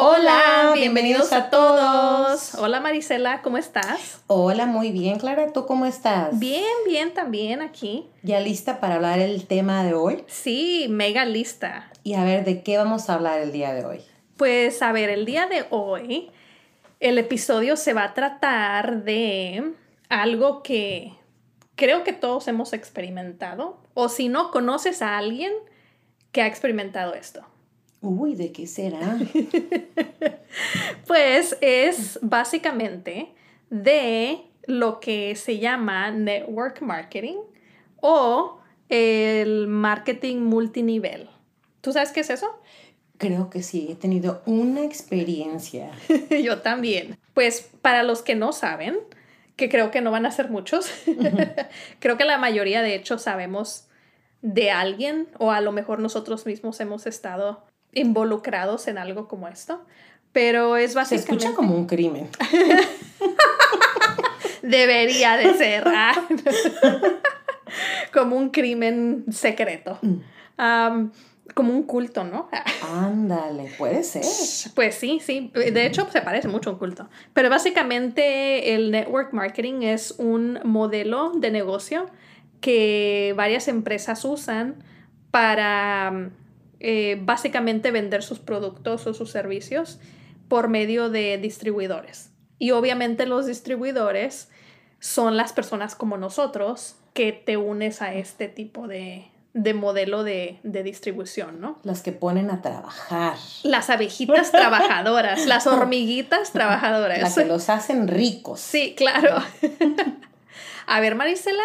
Hola, bienvenidos a todos. Hola Marisela, ¿cómo estás? Hola, muy bien, Clara, ¿tú cómo estás? Bien, bien, también aquí. ¿Ya lista para hablar el tema de hoy? Sí, mega lista. Y a ver, ¿de qué vamos a hablar el día de hoy? Pues a ver, el día de hoy el episodio se va a tratar de algo que creo que todos hemos experimentado, o si no conoces a alguien que ha experimentado esto. Uy, ¿de qué será? pues es básicamente de lo que se llama network marketing o el marketing multinivel. ¿Tú sabes qué es eso? Creo que sí, he tenido una experiencia. Yo también. Pues para los que no saben, que creo que no van a ser muchos, creo que la mayoría de hecho sabemos de alguien o a lo mejor nosotros mismos hemos estado involucrados en algo como esto, pero es básicamente... Se escucha como un crimen. Debería de ser. Ah. como un crimen secreto. Mm. como un culto, ¿no? Ándale, puede ser. Pues sí, sí. De hecho, se parece mucho a un culto. Pero básicamente el network marketing es un modelo de negocio que varias empresas usan para eh, básicamente vender sus productos o sus servicios por medio de distribuidores. Y obviamente los distribuidores son las personas como nosotros que te unes a este tipo de, modelo de, distribución, ¿no? Las que ponen a trabajar. Las abejitas trabajadoras, las hormiguitas trabajadoras. Las que los hacen ricos. Sí, claro. a ver, Marisela,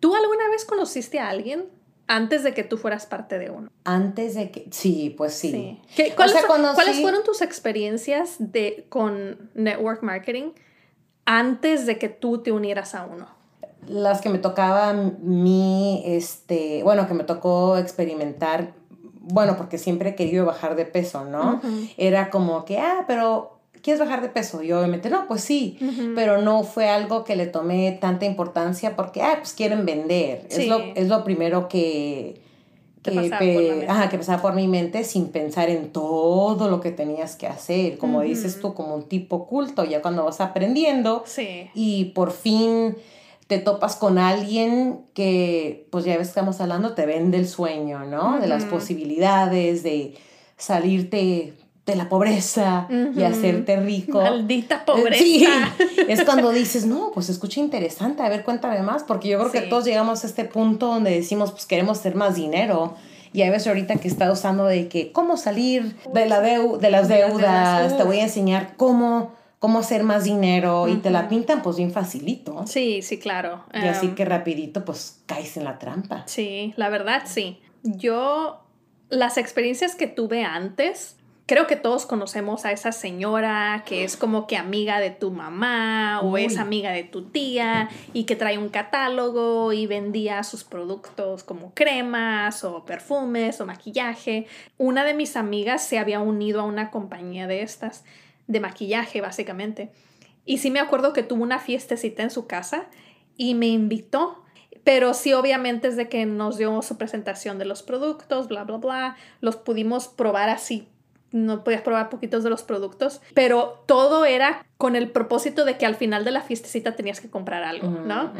¿tú alguna vez conociste a alguien antes de que tú fueras parte de uno. Antes de que, sí, pues sí. ¿Cuáles, fueron tus experiencias de, con network marketing antes de que tú te unieras a uno? Las que me tocaba mi, este, bueno, que me tocó experimentar, bueno, porque siempre he querido bajar de peso, ¿no? Era como que, ah, pero ¿quieres bajar de peso? Y obviamente, no, pues sí, pero no fue algo que le tomé tanta importancia porque, ah, pues quieren vender. Es, lo, es lo primero que, que, pasaba que pasaba por mi mente sin pensar en todo lo que tenías que hacer, como dices tú, como un tipo culto, ya cuando vas aprendiendo sí. y por fin te topas con alguien que, pues ya ves que estamos hablando, te vende el sueño, ¿no? De las posibilidades, de salirte de la pobreza y hacerte rico. Maldita eh, pobreza. Sí, es cuando dices, no, pues escucha interesante, a ver, cuéntame más, porque yo creo que todos llegamos a este punto donde decimos, pues queremos hacer más dinero. Y hay veces ahorita que está usando de que, ¿cómo salir de, la de las deudas? Te voy a enseñar cómo, cómo hacer más dinero y te la pintan pues bien facilito. Sí, sí, claro. Y así que rapidito pues caes en la trampa. Sí, la verdad sí. Yo, las experiencias que tuve antes, creo que todos conocemos a esa señora que es como que amiga de tu mamá o es amiga de tu tía y que trae un catálogo y vendía sus productos como cremas o perfumes o maquillaje. Una de mis amigas se había unido a una compañía de estas, de maquillaje básicamente. Y sí me acuerdo que tuvo una fiestecita en su casa y me invitó pero sí, obviamente, es de que nos dio su presentación de los productos, bla, bla, bla. Los pudimos probar así no podías probar poquitos de los productos, pero todo era con el propósito de que al final de la fiestecita tenías que comprar algo, ¿no?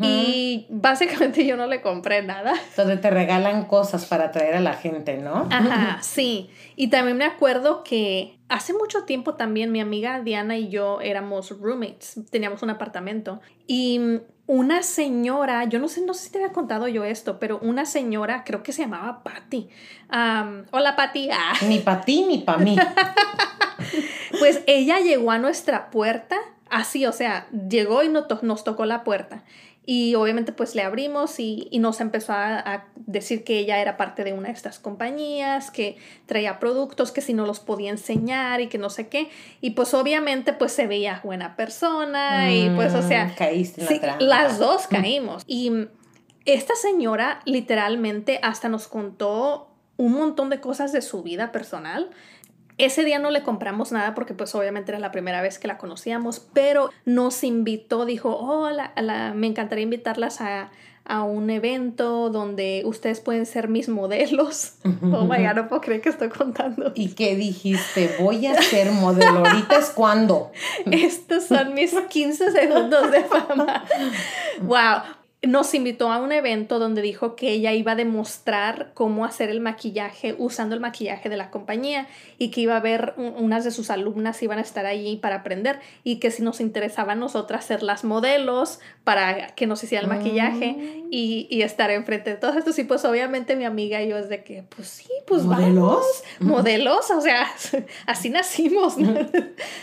Y básicamente yo no le compré nada. Donde te regalan cosas para atraer a la gente, ¿no? Ajá, sí. Y también me acuerdo que hace mucho tiempo también mi amiga Diana y yo éramos roommates, teníamos un apartamento y una señora, yo no sé, no sé si te había contado yo esto, pero una señora, creo que se llamaba Patty. hola Patty. Ah. Ni para ti ni para mí. pues ella llegó a nuestra puerta, así, o sea, llegó y nos tocó la puerta. Y obviamente pues le abrimos y, nos empezó a, decir que ella era parte de una de estas compañías, que traía productos, que si no los podía enseñar y que no sé qué. Y pues obviamente pues se veía buena persona y pues o sea... Mm, caíste en la Las dos caímos. Y esta señora literalmente hasta nos contó un montón de cosas de su vida personal ese día no le compramos nada porque pues obviamente era la primera vez que la conocíamos, pero nos invitó, dijo, oh, me encantaría invitarlas a, a un evento donde ustedes pueden ser mis modelos. Oh my god, no puedo creer que estoy contando. ¿Y qué dijiste? Voy a ser modelo. ¿Ahorita es cuándo? Estos son mis 15 segundos de fama. Wow nos invitó a un evento donde dijo que ella iba a demostrar cómo hacer el maquillaje usando el maquillaje de la compañía y que iba a ver unas de sus alumnas iban a estar allí para aprender y que si nos interesaba a nosotras ser las modelos para que nos hiciera el maquillaje mm. y, y, estar enfrente de todos estos. Y pues obviamente mi amiga y yo es de que pues sí pues ¿Modelos? modelos o sea así nacimos no,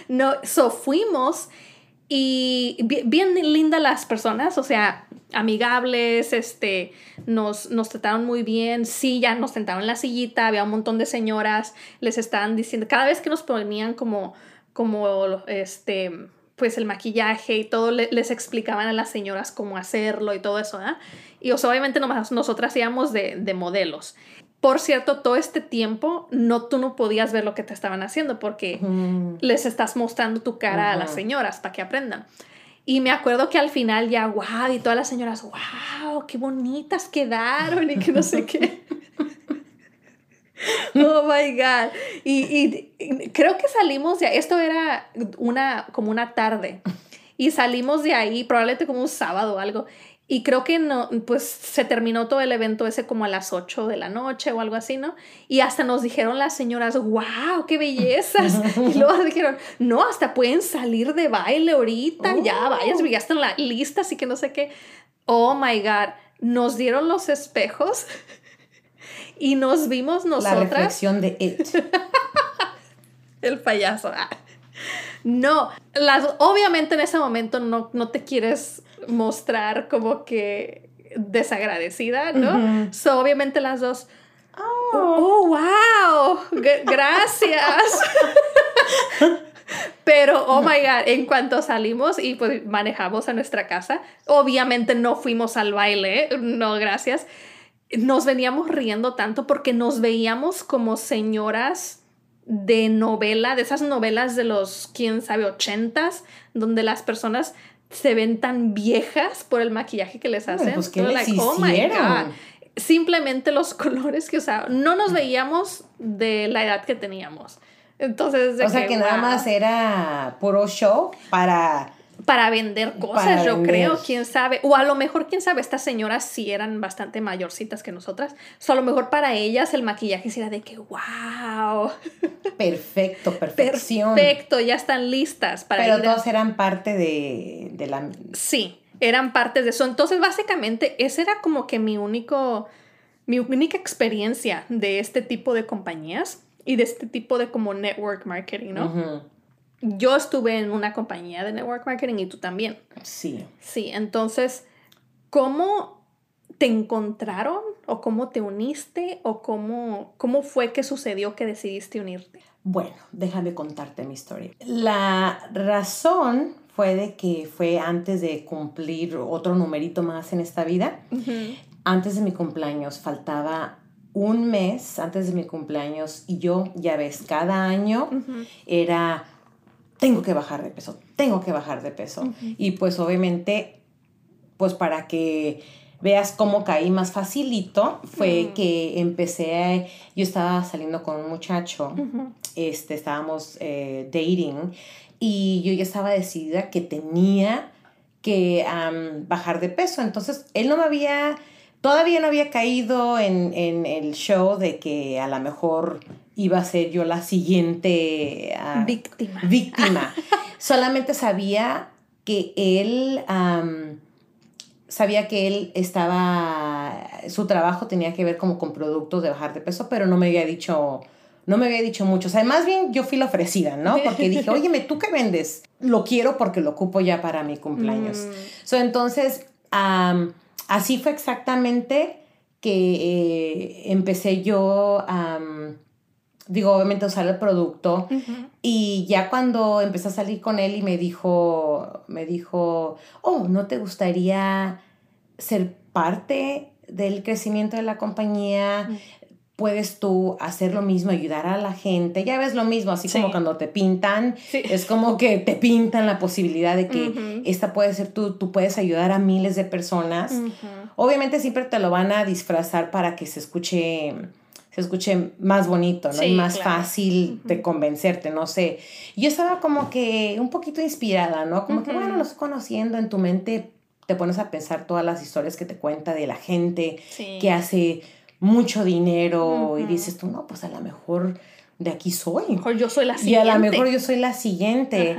no so fuimos y bien, lindas las personas o sea amigables, este, nos, nos trataron muy bien, sí, ya nos sentaron en la sillita, había un montón de señoras, les estaban diciendo, cada vez que nos ponían como, como, este, pues el maquillaje y todo, les explicaban a las señoras cómo hacerlo y todo eso, Y obviamente nomás nosotras íbamos de, de modelos. Por cierto, todo este tiempo no tú no podías ver lo que te estaban haciendo porque les estás mostrando tu cara a las señoras para que aprendan. Y me acuerdo que al final ya, wow, y todas las señoras, wow, qué bonitas quedaron y que no sé qué. oh my God. Y, y, creo que salimos de esto era una, como una tarde. Y salimos de ahí, probablemente como un sábado o algo. Y creo que no, pues se terminó todo el evento ese como a las 8 de la noche o algo así, ¿no? Y hasta nos dijeron las señoras, wow, qué bellezas. y luego dijeron, no, hasta pueden salir de baile ahorita, ya, oh. vayas, ya están la lista, así que no sé qué. Oh my God, nos dieron los espejos y nos vimos nosotras. La reflexión de It. el payaso. Ah. No, las, obviamente en ese momento no, no te quieres mostrar como que desagradecida, ¿no? So, obviamente las dos, oh, oh wow, gracias. Pero, oh my God, en cuanto salimos y pues manejamos a nuestra casa, obviamente no fuimos al baile, no, gracias. Nos veníamos riendo tanto porque nos veíamos como señoras de novela, de esas novelas de los, quién sabe, ochentas, donde las personas se ven tan viejas por el maquillaje que les hacen. Pues, ¿qué les oh Simplemente los colores que usaban. No nos veíamos de la edad que teníamos. Entonces, o sea que, nada más era puro show para para vender cosas, yo creo, quién sabe. O a lo mejor, quién sabe, estas señoras sí eran bastante mayorcitas que nosotras. O a lo mejor para ellas el maquillaje era de que, wow. Perfecto, perfección. Perfecto, ya están listas para Pero todos eran parte de, de la... Sí, eran partes de eso. Entonces, básicamente, ese era como que mi único, mi única experiencia de este tipo de compañías y de este tipo de como network marketing, ¿no? Yo estuve en una compañía de network marketing y tú también. Sí. Sí, entonces, ¿cómo te encontraron o cómo te uniste o cómo, cómo fue que sucedió que decidiste unirte? Bueno, déjame contarte mi historia. La razón fue de que fue antes de cumplir otro numerito más en esta vida. Antes de mi cumpleaños faltaba un mes antes de mi cumpleaños y yo, ya ves, cada año era tengo que bajar de peso, tengo que bajar de peso. Y pues obviamente, pues para que veas cómo caí más facilito, fue que empecé, yo estaba saliendo con un muchacho, este, estábamos eh, dating, y yo ya estaba decidida que tenía que bajar de peso. Entonces, él no me había, todavía no había caído en, en el show de que a lo mejor iba a ser yo la siguiente ah, víctima. Víctima. Solamente sabía que él, sabía que él estaba, su trabajo tenía que ver como con productos de bajar de peso, pero no me había dicho, no me había dicho mucho. O sea, más bien yo fui la ofrecida, ¿no? Porque dije, oye, ¿tú qué vendes? Lo quiero porque lo ocupo ya para mi cumpleaños. Mm. So, entonces, así fue exactamente que eh, empecé yo a digo, obviamente usar el producto. Y ya cuando empecé a salir con él y me dijo, me dijo, oh, ¿no te gustaría ser parte del crecimiento de la compañía? Puedes tú hacer lo mismo, ayudar a la gente. Ya ves lo mismo, así como cuando te pintan, es como que te pintan la posibilidad de que esta puede ser tú, tú puedes ayudar a miles de personas. Obviamente siempre te lo van a disfrazar para que se escuche se escuche más bonito, ¿no? y más fácil de convencerte, no sé. Yo estaba como que un poquito inspirada, ¿no? Como que, bueno, lo estoy conociendo en tu mente, te pones a pensar todas las historias que te cuenta de la gente que hace mucho dinero y dices tú, no, pues a lo mejor de aquí soy. mejor yo soy la siguiente. Y a lo mejor yo soy la siguiente.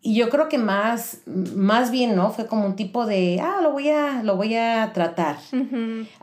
Y yo creo que más, más bien, ¿no? Fue como un tipo de, ah, lo voy a, lo voy a tratar.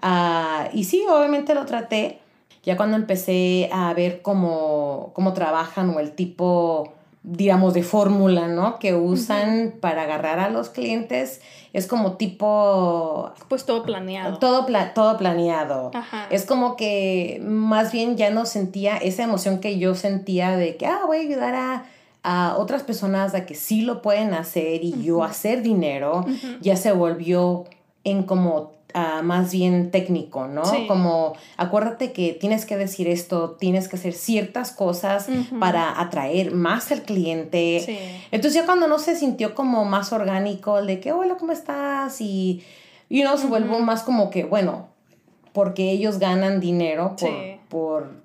Ah, y sí, obviamente lo traté. Ya cuando empecé a ver cómo, cómo trabajan o el tipo digamos, de fórmula, ¿no? Que usan para agarrar a los clientes. Es como tipo... Pues todo planeado. Todo, todo planeado. Es como que más bien ya no sentía esa emoción que yo sentía de que, ah, voy a ayudar a, otras personas a que sí lo pueden hacer y yo hacer dinero. Ya se volvió en como más bien técnico, ¿no? Como acuérdate que tienes que decir esto, tienes que hacer ciertas cosas para atraer más al cliente. Entonces ya cuando no se sintió como más orgánico, el de que, hola, ¿cómo estás? Y, y uno se vuelve más como que, bueno, porque ellos ganan dinero por, por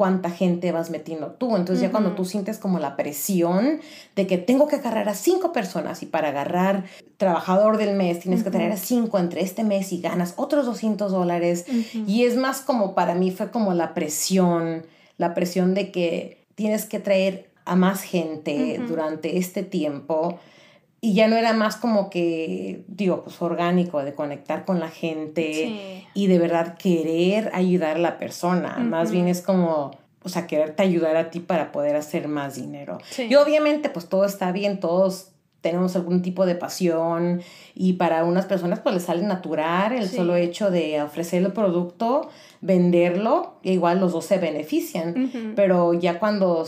cuánta gente vas metiendo tú. Entonces ya cuando tú sientes como la presión de que tengo que agarrar a cinco personas y para agarrar trabajador del mes tienes que traer a cinco entre este mes y ganas otros 200 dólares. Y es más como para mí fue como la presión, la presión de que tienes que traer a más gente durante este tiempo. Y ya no era más como que, digo, pues orgánico, de conectar con la gente y de verdad querer ayudar a la persona. Más bien es como, o sea, quererte ayudar a ti para poder hacer más dinero. Y obviamente, pues todo está bien, todos tenemos algún tipo de pasión y para unas personas pues les sale natural el solo hecho de ofrecer el producto, venderlo, igual los dos se benefician, pero ya cuando,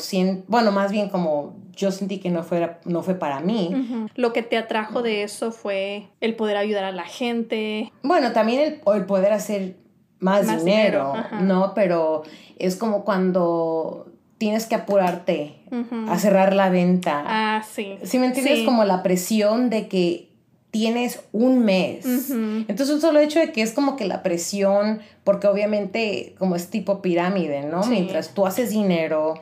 bueno, más bien como yo sentí que no, fuera, no fue para mí. Lo que te atrajo de eso fue el poder ayudar a la gente. Bueno, también el, el poder hacer más, dinero, ¿no? Pero es como cuando tienes que apurarte a cerrar la venta. Ah, sí. ¿Sí me entiendes? Como la presión de que tienes un mes. Entonces, un solo hecho de que es como que la presión, porque obviamente como es tipo pirámide, ¿no? Mientras tú haces dinero,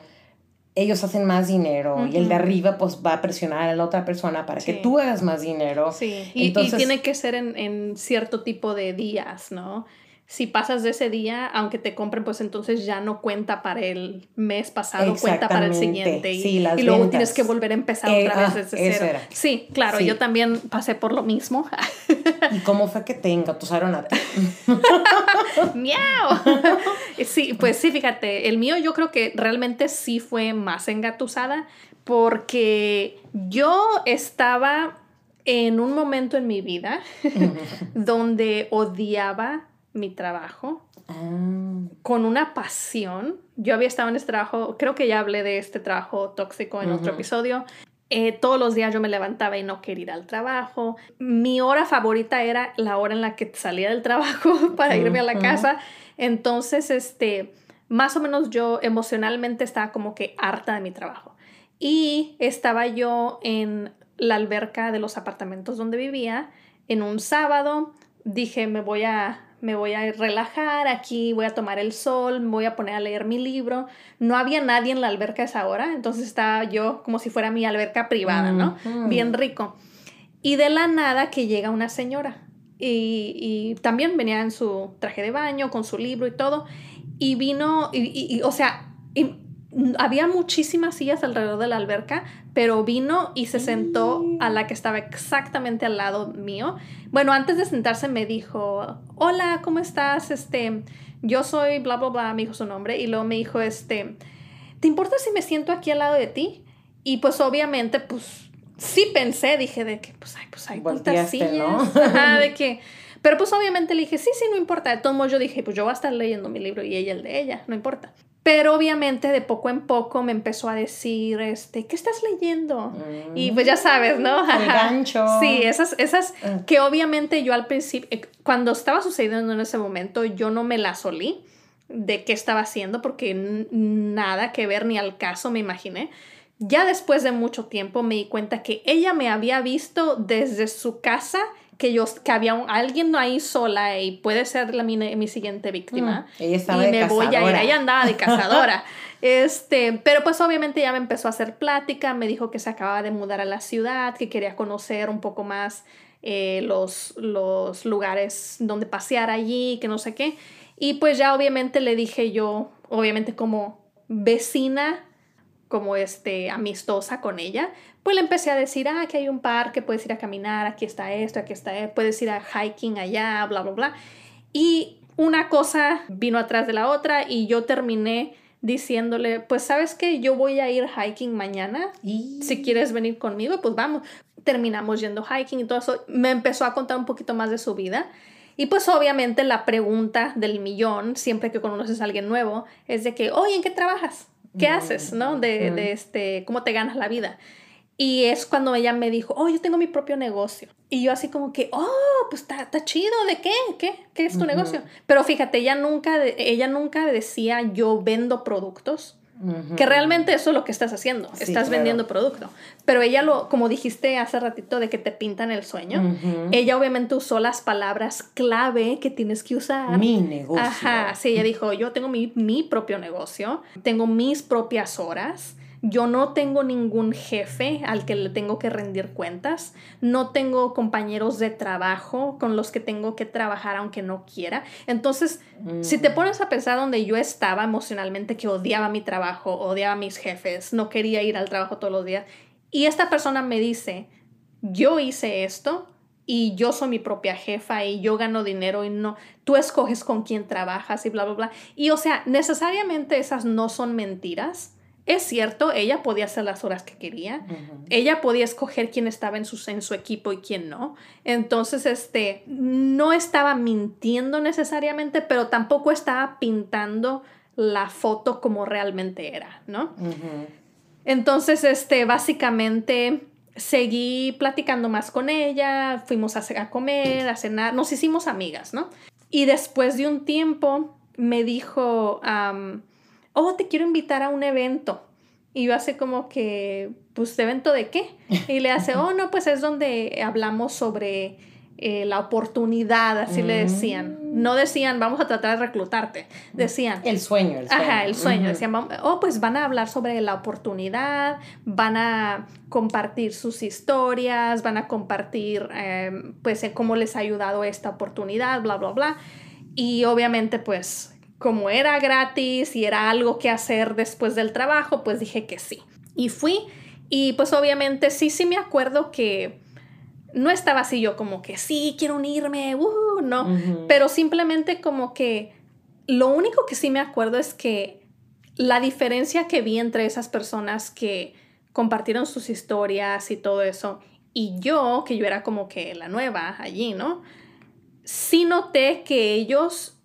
ellos hacen más dinero y el de arriba pues va a presionar a la otra persona para que tú hagas más dinero. Sí, y, y tiene que ser en, en, cierto tipo de días, ¿no? Si pasas de ese día, aunque te compren, pues entonces ya no cuenta para el mes pasado, cuenta para el siguiente. Y, y luego tienes que volver a empezar otra vez ah, desde cero. Sí, claro, yo también pasé por lo mismo. ¿Y cómo fue que te engatusaron a ti? ¡Miau! Sí, pues sí, fíjate, el mío yo creo que realmente sí fue más engatusada porque yo estaba en un momento en mi vida donde odiaba mi trabajo ah. con una pasión. Yo había estado en este trabajo, creo que ya hablé de este trabajo tóxico en otro episodio. Eh, todos los días yo me levantaba y no quería ir al trabajo. Mi hora favorita era la hora en la que salía del trabajo para irme a la casa. Entonces, este, más o menos yo emocionalmente estaba como que harta de mi trabajo. Y estaba yo en la alberca de los apartamentos donde vivía en un sábado. Dije, me voy a me voy a relajar aquí, voy a tomar el sol, me voy a poner a leer mi libro. No había nadie en la alberca a esa hora, entonces estaba yo como si fuera mi alberca privada, ¿no? Bien rico. Y de la nada que llega una señora y, también venía en su traje de baño, con su libro y todo, y vino, y, o sea, había muchísimas sillas alrededor de la alberca, pero vino y se sentó a la que estaba exactamente al lado mío. Bueno, antes de sentarse me dijo, hola, ¿cómo estás? Este, yo soy bla, bla, bla, me dijo su nombre, y luego me dijo, este, ¿te importa si me siento aquí al lado de ti? Y pues obviamente, pues sí pensé, dije de que, pues, ay, pues hay tantas sillas. de que... Pero pues obviamente le dije, sí, sí, no importa. De todos modos yo dije, pues yo voy a estar leyendo mi libro y ella el de ella, no importa. Pero obviamente de poco en poco me empezó a decir, este, ¿qué estás leyendo? Y pues ya sabes, ¿no? El gancho. Sí, esas, esas ah. que obviamente yo al principio, eh, cuando estaba sucediendo en ese momento, yo no me las olí. de qué estaba haciendo porque nada que ver ni al caso me imaginé. Ya después de mucho tiempo me di cuenta que ella me había visto desde su casa que yo que había alguien ahí sola y puede ser la, mi, mi siguiente víctima. Mm, ella estaba y me voy a ir. Ella andaba de cazadora. este, pero pues obviamente ya me empezó a hacer plática, me dijo que se acababa de mudar a la ciudad, que quería conocer un poco más eh, los, los lugares donde pasear allí, que no sé qué. Y pues ya obviamente le dije yo, obviamente como vecina, como este amistosa con ella, pues le empecé a decir, ah, que hay un parque, puedes ir a caminar, aquí está esto, aquí está esto, puedes ir a hiking allá, bla, bla, bla. Y una cosa vino atrás de la otra y yo terminé diciéndole, pues sabes que yo voy a ir hiking mañana, y... si quieres venir conmigo, pues vamos. Terminamos yendo hiking y todo eso. Me empezó a contar un poquito más de su vida. Y pues obviamente la pregunta del millón, siempre que conoces a alguien nuevo, es de que, oye, ¿en qué trabajas? ¿Qué mm, haces? ¿No? De, de este, ¿cómo te ganas la vida? Y es cuando ella me dijo, oh, yo tengo mi propio negocio. Y yo así como que, oh, pues está, chido, ¿de qué? ¿Qué? ¿Qué es tu negocio? Pero fíjate, ella nunca, ella nunca decía, yo vendo productos. Que realmente eso es lo que estás haciendo, estás vendiendo producto. Pero ella lo, como dijiste hace ratito de que te pintan el sueño, ella obviamente usó las palabras clave que tienes que usar. Mi negocio. Ajá, sí, ella dijo, yo tengo mi, mi propio negocio, tengo mis propias horas, yo no tengo ningún jefe al que le tengo que rendir cuentas, no tengo compañeros de trabajo con los que tengo que trabajar aunque no quiera. Entonces, si te pones a pensar donde yo estaba emocionalmente, que odiaba mi trabajo, odiaba a mis jefes, no quería ir al trabajo todos los días, y esta persona me dice, yo hice esto, y yo soy mi propia jefa y yo gano dinero y no, tú escoges con quién trabajas y bla, bla, bla. Y o sea, necesariamente esas no son mentiras, es cierto, ella podía hacer las horas que quería, ella podía escoger quién estaba en su, en su equipo y quién no. Entonces, este, no estaba mintiendo necesariamente, pero tampoco estaba pintando la foto como realmente era, ¿no? Entonces, este, básicamente seguí platicando más con ella, fuimos a, a comer, a cenar, nos hicimos amigas, ¿no? Y después de un tiempo me dijo, oh, te quiero invitar a un evento. Y yo hace como que, pues, ¿evento de qué? Y le hace, oh, no, pues es donde hablamos sobre eh, la oportunidad, así le decían. Mm. No decían, vamos a tratar de reclutarte. Decían. El sueño, el sueño. Ajá, el sueño. Decían, oh, pues van a hablar sobre la oportunidad, van a compartir sus historias, van a compartir, em, pues, cómo les ha ayudado esta oportunidad, bla, bla, bla. Y obviamente, pues, como era gratis y era algo que hacer después del trabajo, pues dije que sí. Y fui y pues obviamente sí, sí me acuerdo que no estaba así yo como que sí, quiero unirme, uh, no, pero simplemente como que lo único que sí me acuerdo es que la diferencia que vi entre esas personas que compartieron sus historias y todo eso y yo, que yo era como que la nueva allí, ¿no? Sí noté que ellos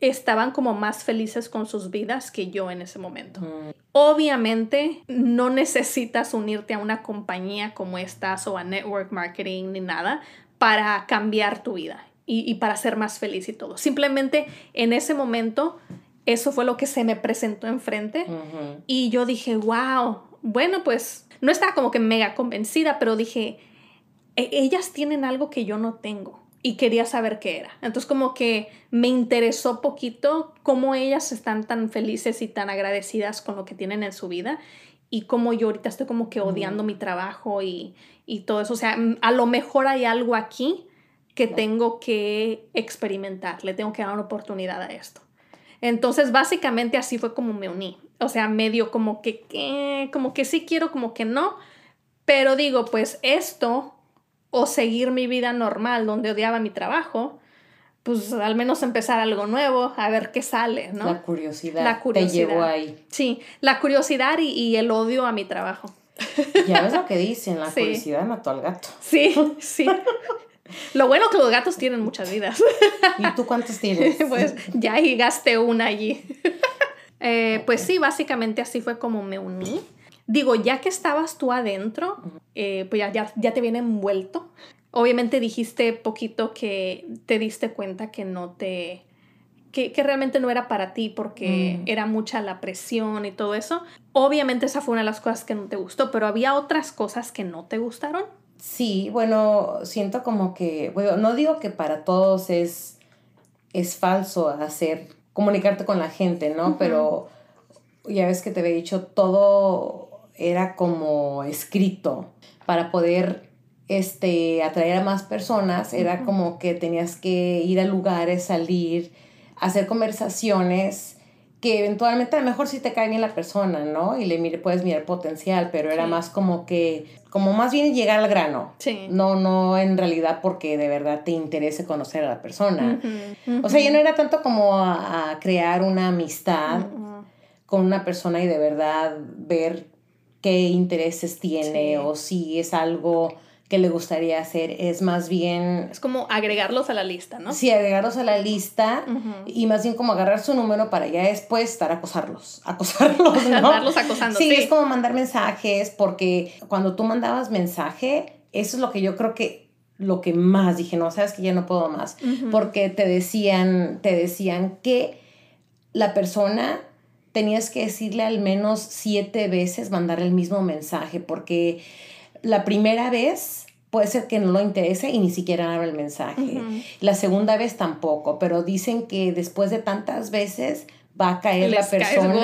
estaban como más felices con sus vidas que yo en ese momento. Mm. Obviamente no necesitas unirte a una compañía como estas o a network marketing ni nada para cambiar tu vida y, para ser más feliz y todo. Simplemente en ese momento eso fue lo que se me presentó enfrente y yo dije, wow, bueno pues no estaba como que mega convencida, pero dije, e-, ellas tienen algo que yo no tengo y quería saber qué era. Entonces como que me interesó poquito cómo ellas están tan felices y tan agradecidas con lo que tienen en su vida y cómo yo ahorita estoy como que odiando mi trabajo y, y todo eso. O sea, a lo mejor hay algo aquí que tengo que experimentar, le tengo que dar una oportunidad a esto. Entonces, básicamente así fue como me uní. O sea, medio como que, como que sí quiero, como que no. Pero digo, pues esto o seguir mi vida normal donde odiaba mi trabajo, pues al menos empezar algo nuevo, a ver qué sale, ¿no? La curiosidad. La curiosidad. Te llevó ahí. Sí, la curiosidad y, el odio a mi trabajo. Ya ves lo que dicen, la curiosidad mató al gato. Sí, sí. Lo bueno que los gatos tienen muchas vidas. ¿Y tú cuántos tienes? Pues ya gasté una allí. Eh, pues sí, básicamente así fue como me uní. Digo, ya que estabas tú adentro, eh, pues ya, ya, te viene envuelto. Obviamente dijiste poquito que te diste cuenta que no te que, realmente no era para ti porque mm. era mucha la presión y todo eso. Obviamente esa fue una de las cosas que no te gustó, pero había otras cosas que no te gustaron. Sí, bueno, siento como que, bueno, no digo que para todos es, es falso hacer, comunicarte con la gente, ¿no? Pero ya ves que te había dicho, todo era como escrito para poder este, atraer a más personas, era como que tenías que ir a lugares, salir, hacer conversaciones que eventualmente a lo mejor sí te cae bien la persona, ¿no? Y le mire, puedes mirar potencial, pero era más como que, como más bien llegar al grano. Sí. No, no en realidad porque de verdad te interese conocer a la persona. O sea, ya no era tanto como a, crear una amistad con una persona y de verdad ver qué intereses tiene o si es algo que le gustaría hacer es más bien... Es como agregarlos a la lista, ¿no? Sí, agregarlos a la lista y más bien como agarrar su número para ya después estar acosarlos, acosarlos, ¿no? Andarlos acosando. Sí, es como mandar mensajes porque cuando tú mandabas mensaje, eso es lo que yo creo que lo que más dije, no, sabes que ya no puedo más, porque te decían, te decían que la persona tenías que decirle al menos siete veces mandar el mismo mensaje, porque la primera vez puede ser que no lo interese y ni siquiera abra el mensaje. La segunda vez tampoco, pero dicen que después de tantas veces va a caer la persona.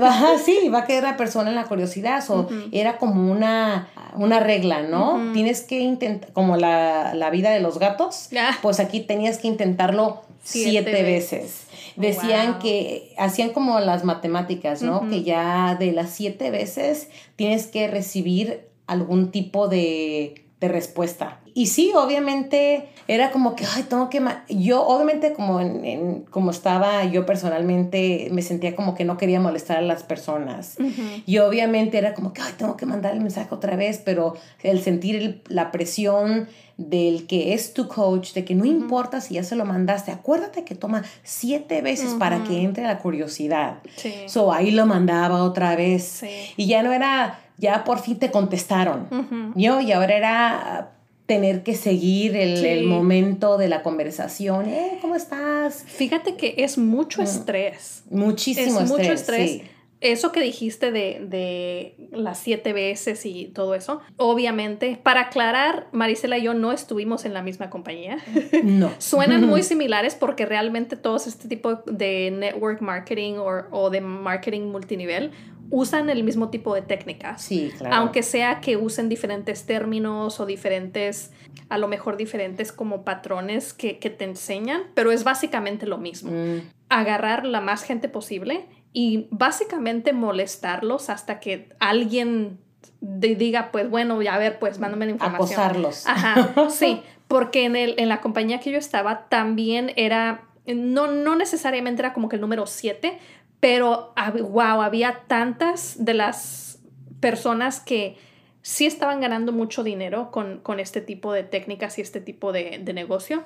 va, a sí. va a caer la persona en la curiosidad. O Era como una, una regla, ¿no? Tienes que intentar, como la, vida de los gatos, pues aquí tenías que intentarlo siete, veces. Decían que hacían como las matemáticas, ¿no? Que ya de las siete veces tienes que recibir algún tipo de, respuesta. Y sí, obviamente era como que, ay, tengo que... Yo, obviamente, como, en, como estaba yo personalmente, me sentía como que no quería molestar a las personas. Y obviamente era como que, ay, tengo que mandar el mensaje otra vez, pero el sentir la presión del que es tu coach, de que no importa si ya se lo mandaste, acuérdate que toma siete veces para que entre la curiosidad. Sí. So ahí lo mandaba otra vez. Y ya no era ya por fin te contestaron. Yo, y ahora era tener que seguir el, momento de la conversación. Eh, ¿Cómo estás? Fíjate que es mucho mm. estrés. Muchísimo es Mucho estrés. Eso que dijiste de, de, las siete veces y todo eso, obviamente, para aclarar, Marisela y yo no estuvimos en la misma compañía. No. Suenan muy similares porque realmente todos este tipo de network marketing o, o de marketing multinivel usan el mismo tipo de técnicas. Sí, claro. Aunque sea que usen diferentes términos o diferentes, a lo mejor diferentes como patrones que, te enseñan, pero es básicamente lo mismo. Mm. Agarrar la más gente posible y básicamente molestarlos hasta que alguien diga, pues bueno, ya a ver, pues mándame la información. Acosarlos. Ajá, sí, porque en, el, en la compañía que yo estaba también era, no, no necesariamente era como que el número 7, pero, wow, había tantas de las personas que sí estaban ganando mucho dinero con, este tipo de técnicas y este tipo de, negocio,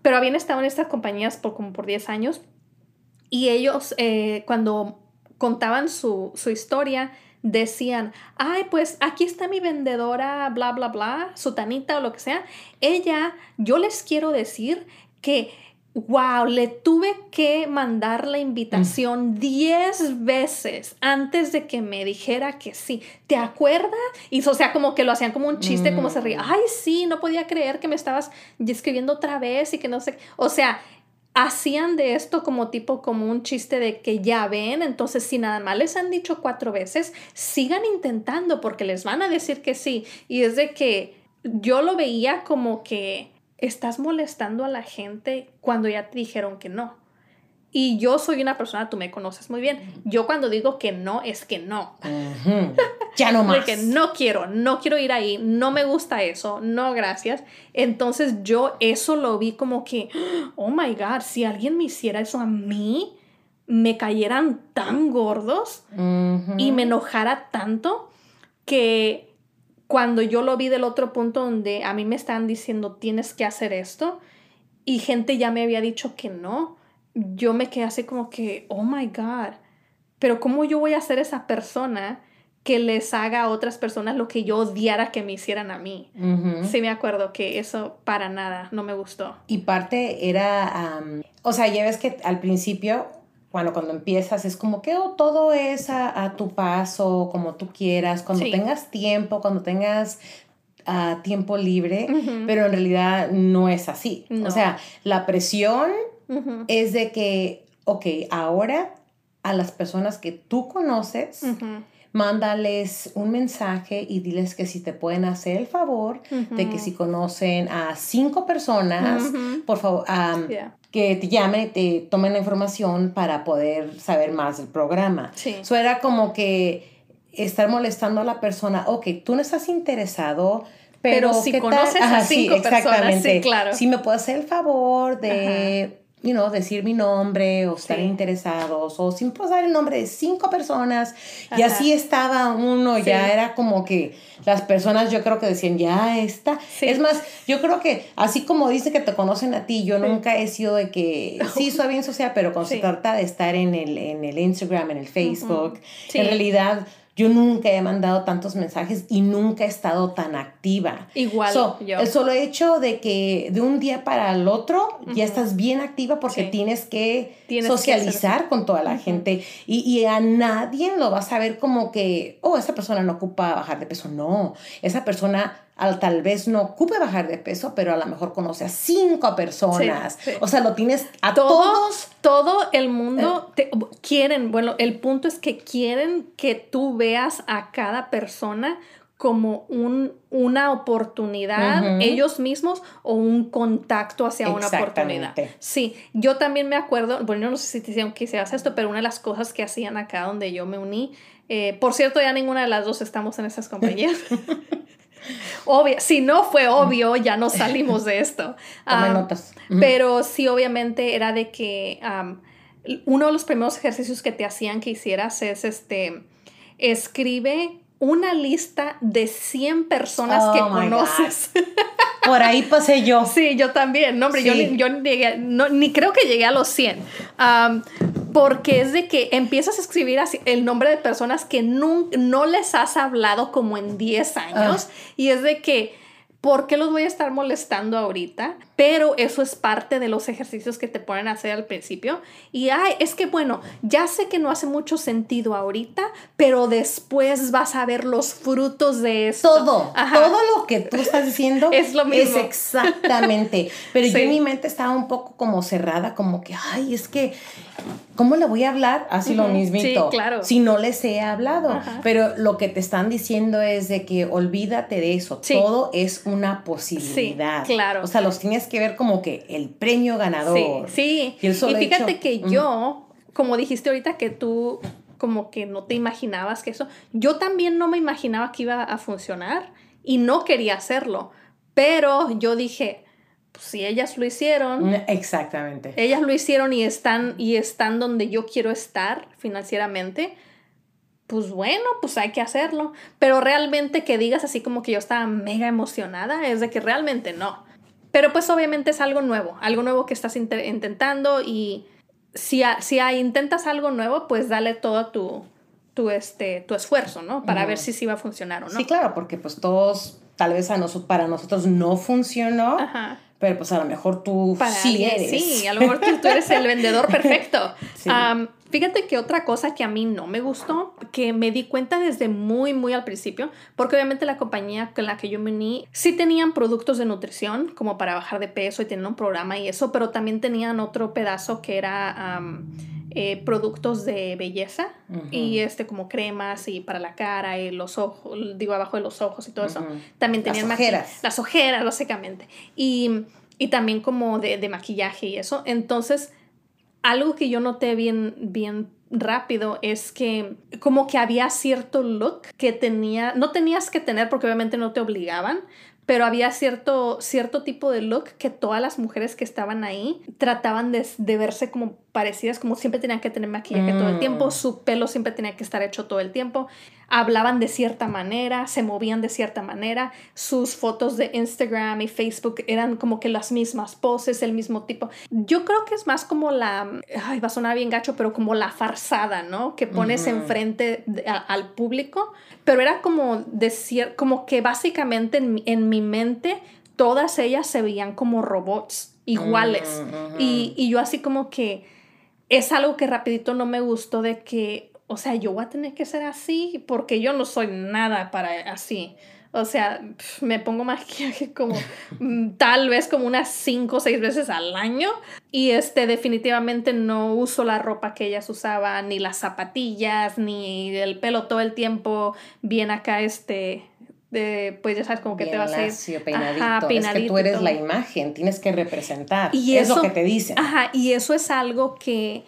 pero habían estado en estas compañías por como por 10 años y ellos eh, cuando contaban su, su historia decían, ay, pues aquí está mi vendedora, bla, bla, bla, su tanita o lo que sea. Ella, yo les quiero decir que Wow, le tuve que mandar la invitación 10 mm. veces antes de que me dijera que sí. ¿Te acuerdas? Y o sea, como que lo hacían como un chiste, como se ría. Mm. Ay, sí, no podía creer que me estabas escribiendo otra vez y que no sé. O sea, hacían de esto como tipo, como un chiste de que ya ven, entonces si nada más les han dicho cuatro veces, sigan intentando porque les van a decir que sí. Y es de que yo lo veía como que estás molestando a la gente cuando ya te dijeron que no. Y yo soy una persona, tú me conoces muy bien. Yo cuando digo que no, es que no. Ya no más. que no quiero, no quiero ir ahí, no me gusta eso, no gracias. Entonces yo eso lo vi como que, oh my God, si alguien me hiciera eso a mí, me cayeran tan gordos y me enojara tanto que cuando yo lo vi del otro punto donde a mí me estaban diciendo tienes que hacer esto y gente ya me había dicho que no, yo me quedé así como que, oh my God, pero ¿cómo yo voy a ser esa persona que les haga a otras personas lo que yo odiara que me hicieran a mí. Sí me acuerdo que eso para nada no me gustó. Y parte era, o sea, ya ves que al principio, cuando, cuando empiezas, es como que oh, todo es a, tu paso, como tú quieras, cuando tengas tiempo, cuando tengas ah, tiempo libre, pero en realidad no es así. O sea, la presión es de que, ok, ahora a las personas que tú conoces, mándales un mensaje y diles que si te pueden hacer el favor de que si conocen a cinco personas, por favor, que te llamen y te tomen la información para poder saber más del programa. Eso era como que estar molestando a la persona, ok, tú no estás interesado, pero, si conoces a cinco personas, sí, claro. Si me puedes hacer el favor de you know, decir mi nombre o estar interesados o sin posar el nombre de cinco personas. Y así estaba uno, ya era como que las personas yo creo que decían, ya está. Es más, yo creo que así como dice que te conocen a ti, yo nunca he sido de que, sí, soy bien social, pero cuando se trata de estar en el, en el Instagram, en el Facebook, en realidad yo nunca he mandado tantos mensajes y nunca he estado tan activa. Igual yo. El solo hecho de que de un día para el otro ya estás bien activa porque tienes que socializar con toda la gente y, y, a nadie lo vas a ver como que, oh, esa persona no ocupa bajar de peso. No, esa persona al tal vez no ocupe bajar de peso, pero a lo mejor conoce a cinco personas. O sea, lo tienes a todos. Todo el mundo eh. te, quieren, bueno, el punto es que quieren que tú veas a cada persona como un, una oportunidad ellos mismos o un contacto hacia una oportunidad. Sí, yo también me acuerdo, bueno, no sé si te hicieron que hicieras esto, pero una de las cosas que hacían acá donde yo me uní, eh, por cierto, ya ninguna de las dos estamos en esas compañías. Obvio, si no fue obvio, ya no salimos de esto. Pero sí, obviamente era de que uno de los primeros ejercicios que te hacían que hicieras es este, escribe una lista de 100 personas que oh conoces. Por ahí pasé yo. Sí, yo también. No, hombre, yo, ni, yo ni, creo que llegué a los 100. Porque es de que empiezas a escribir así el nombre de personas que no, no les has hablado como en 10 años. Ah. Y es de que ¿por qué los voy a estar molestando ahorita? Pero eso es parte de los ejercicios que te ponen a hacer al principio. Y ay, es que bueno, ya sé que no hace mucho sentido ahorita, pero después vas a ver los frutos de eso. Todo, todo lo que tú estás diciendo es lo mismo. Es exactamente. Pero yo en mi mente estaba un poco como cerrada, como que, ay, es que ¿cómo le voy a hablar? Así lo mismito. Sí, claro. Si no les he hablado. Pero lo que te están diciendo es de que olvídate de eso. Todo es una posibilidad. Sí, claro. O sea, los tienes que ver como que el premio ganador. Sí. Y, fíjate que yo, como dijiste ahorita que tú como que no te imaginabas que eso, yo también no me imaginaba que iba a funcionar y no quería hacerlo. Pero yo dije, pues, si ellas lo hicieron. Mm, exactamente. Ellas lo hicieron y están, y están donde yo quiero estar financieramente. Pues bueno, pues hay que hacerlo. Pero realmente que digas así como que yo estaba mega emocionada, es de que realmente no. Pero pues obviamente es algo nuevo, algo nuevo que estás intentando y si, si intentas algo nuevo, pues dale todo tu, tu, este, tu esfuerzo, ¿no? Para ver si sí va a funcionar o no. Sí, claro, porque pues todos, tal vez a nosotros, para nosotros no funcionó. Ajá pero pues a lo mejor tú sí eres. Sí, a lo mejor tú, eres el vendedor perfecto. fíjate que otra cosa que a mí no me gustó, que me di cuenta desde muy, muy al principio, porque obviamente la compañía con la que yo me uní sí tenían productos de nutrición, como para bajar de peso y tenían un programa y eso, pero también tenían otro pedazo que era... Eh, productos de belleza y este como cremas y para la cara y los ojos, digo abajo de los ojos y todo eso. También tenían las ojeras. Las ojeras, básicamente. Y, y también como de, de, maquillaje y eso. Entonces, algo que yo noté bien, bien rápido es que como que había cierto look que tenía, no tenías que tener porque obviamente no te obligaban, pero había cierto, cierto tipo de look que todas las mujeres que estaban ahí trataban de, verse como parecidas, como siempre tenían que tener maquillaje todo el tiempo, mm. su pelo siempre tenía que estar hecho todo el tiempo. Hablaban de cierta manera, se movían de cierta manera, sus fotos de Instagram y Facebook eran como que las mismas poses, el mismo tipo. Yo creo que es más como la, ay, va a sonar bien gacho, pero como la farsada, ¿no? Que pones enfrente al público, pero era como decir, como que básicamente en, mi mente todas ellas se veían como robots iguales. Y, y yo así como que es algo que rapidito no me gustó de que o sea, yo voy a tener que ser así porque yo no soy nada para así. O sea, me pongo maquillaje como mm, tal vez como unas cinco o seis veces al año. Y este, definitivamente no uso la ropa que ellas usaban, ni las zapatillas, ni el pelo todo el tiempo bien acá, este, de, pues ya sabes, como que te vas a ir. Peinadito. Es que tú eres la imagen, tienes que representar. Y es lo que te dicen. Ajá, y eso es algo que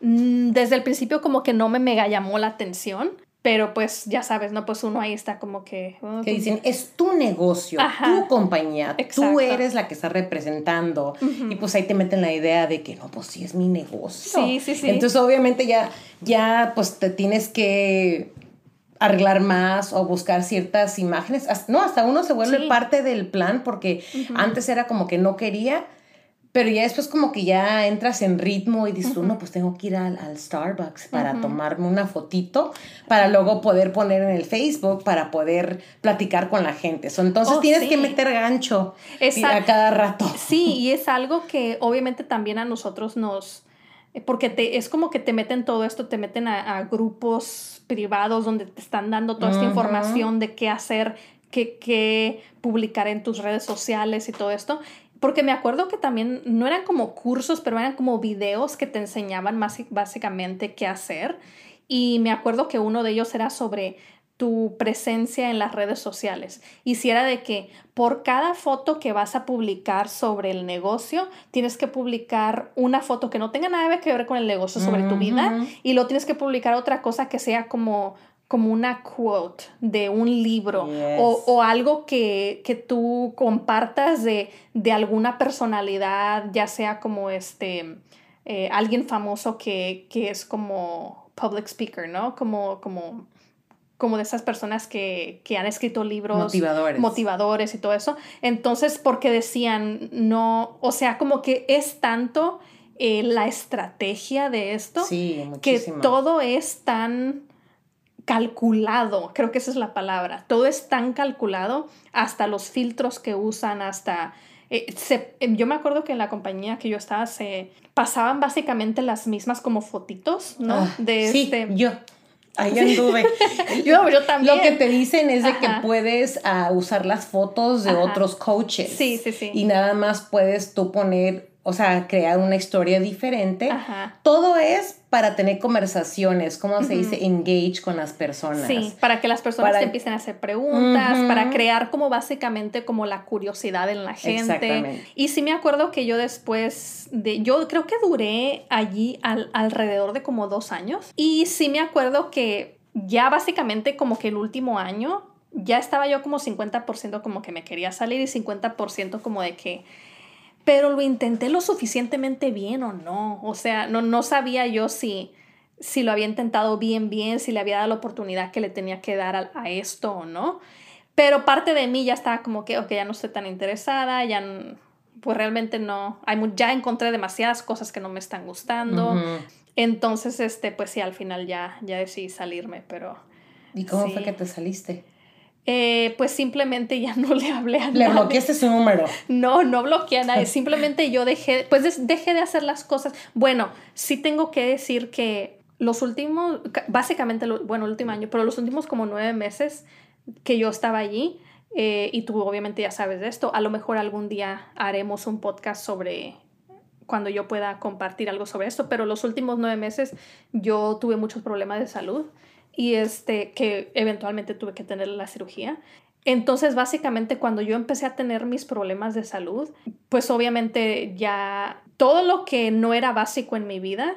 desde el principio como que no me mega llamó la atención, pero pues ya sabes, ¿no? Pues uno ahí está como que... Oh, que pues dicen, es tu negocio, tu compañía, tú eres la que está representando. Y pues ahí te meten la idea de que no, pues sí es mi negocio. Sí, sí, sí. Entonces obviamente ya, ya pues te tienes que arreglar más o buscar ciertas imágenes. No, hasta uno se vuelve parte del plan porque antes era como que no quería, pero ya después como que ya entras en ritmo y dices, no, pues tengo que ir al, Starbucks para tomarme una fotito, para luego poder poner en el Facebook, para poder platicar con la gente. entonces oh, tienes que meter gancho a cada rato. Sí, y es algo que obviamente también a nosotros nos... Eh, porque te, es como que te meten todo esto, te meten a, grupos privados donde te están dando toda esta información de qué hacer, qué, qué publicar en tus redes sociales y todo esto. Porque me acuerdo que también no eran como cursos, pero eran como videos que te enseñaban más, básicamente qué hacer. Y me acuerdo que uno de ellos era sobre tu presencia en las redes sociales. Y si era de que por cada foto que vas a publicar sobre el negocio, tienes que publicar una foto que no tenga nada que ver con el negocio sobre tu vida y lo tienes que publicar otra cosa que sea como como una quote de un libro o, algo que, tú compartas de, alguna personalidad, ya sea como este, eh, alguien famoso que, es como public speaker, ¿no? Como, como, como de esas personas que, han escrito libros motivadores. motivadores y todo eso. Entonces, porque decían, no, o sea, como que es tanto eh, la estrategia de esto que todo es tan calculado, creo que esa es la palabra. Todo es tan calculado, hasta los filtros que usan, hasta... Eh, em, yo me acuerdo que en la compañía que yo estaba se pasaban básicamente las mismas como fotitos, ¿no? Ah, de sí, este... yo. Ahí anduve. yo, yo, también. Lo que te dicen es de que puedes ah, usar las fotos de otros coaches. Sí, sí, sí. Y nada más puedes tú poner o sea, crear una historia diferente. Todo es para tener conversaciones, ¿cómo se dice? Engage con las personas. Sí, para que las personas te empiecen a hacer preguntas, para crear como básicamente como la curiosidad en la gente. Y sí me acuerdo que yo después de, yo creo que duré allí alrededor de como dos años. Y sí me acuerdo que ya básicamente como que el último año ya estaba yo como 50% como que me quería salir y 50% como de que pero lo intenté lo suficientemente bien o no. O sea, no, no sabía yo si, si lo había intentado bien, bien, si le había dado la oportunidad que le tenía que dar a, esto o no. Pero parte de mí ya estaba como que, ok, ya no estoy tan interesada, ya pues realmente no, hay, ya encontré demasiadas cosas que no me están gustando. Entonces, este, pues sí, al final ya, ya decidí salirme, pero... ¿Y cómo fue que te saliste? Eh, pues simplemente ya no le hablé a nadie. Le bloqueaste su número. No, no bloqueé a nadie. Simplemente yo dejé, pues dejé de hacer las cosas. Bueno, sí tengo que decir que los últimos, básicamente, bueno, el último año, pero los últimos como nueve meses que yo estaba allí, eh, y tú obviamente ya sabes de esto, a lo mejor algún día haremos un podcast sobre cuando yo pueda compartir algo sobre esto, pero los últimos nueve meses yo tuve muchos problemas de salud y este, que eventualmente tuve que tener la cirugía. Entonces, básicamente, cuando yo empecé a tener mis problemas de salud, pues obviamente ya todo lo que no era básico en mi vida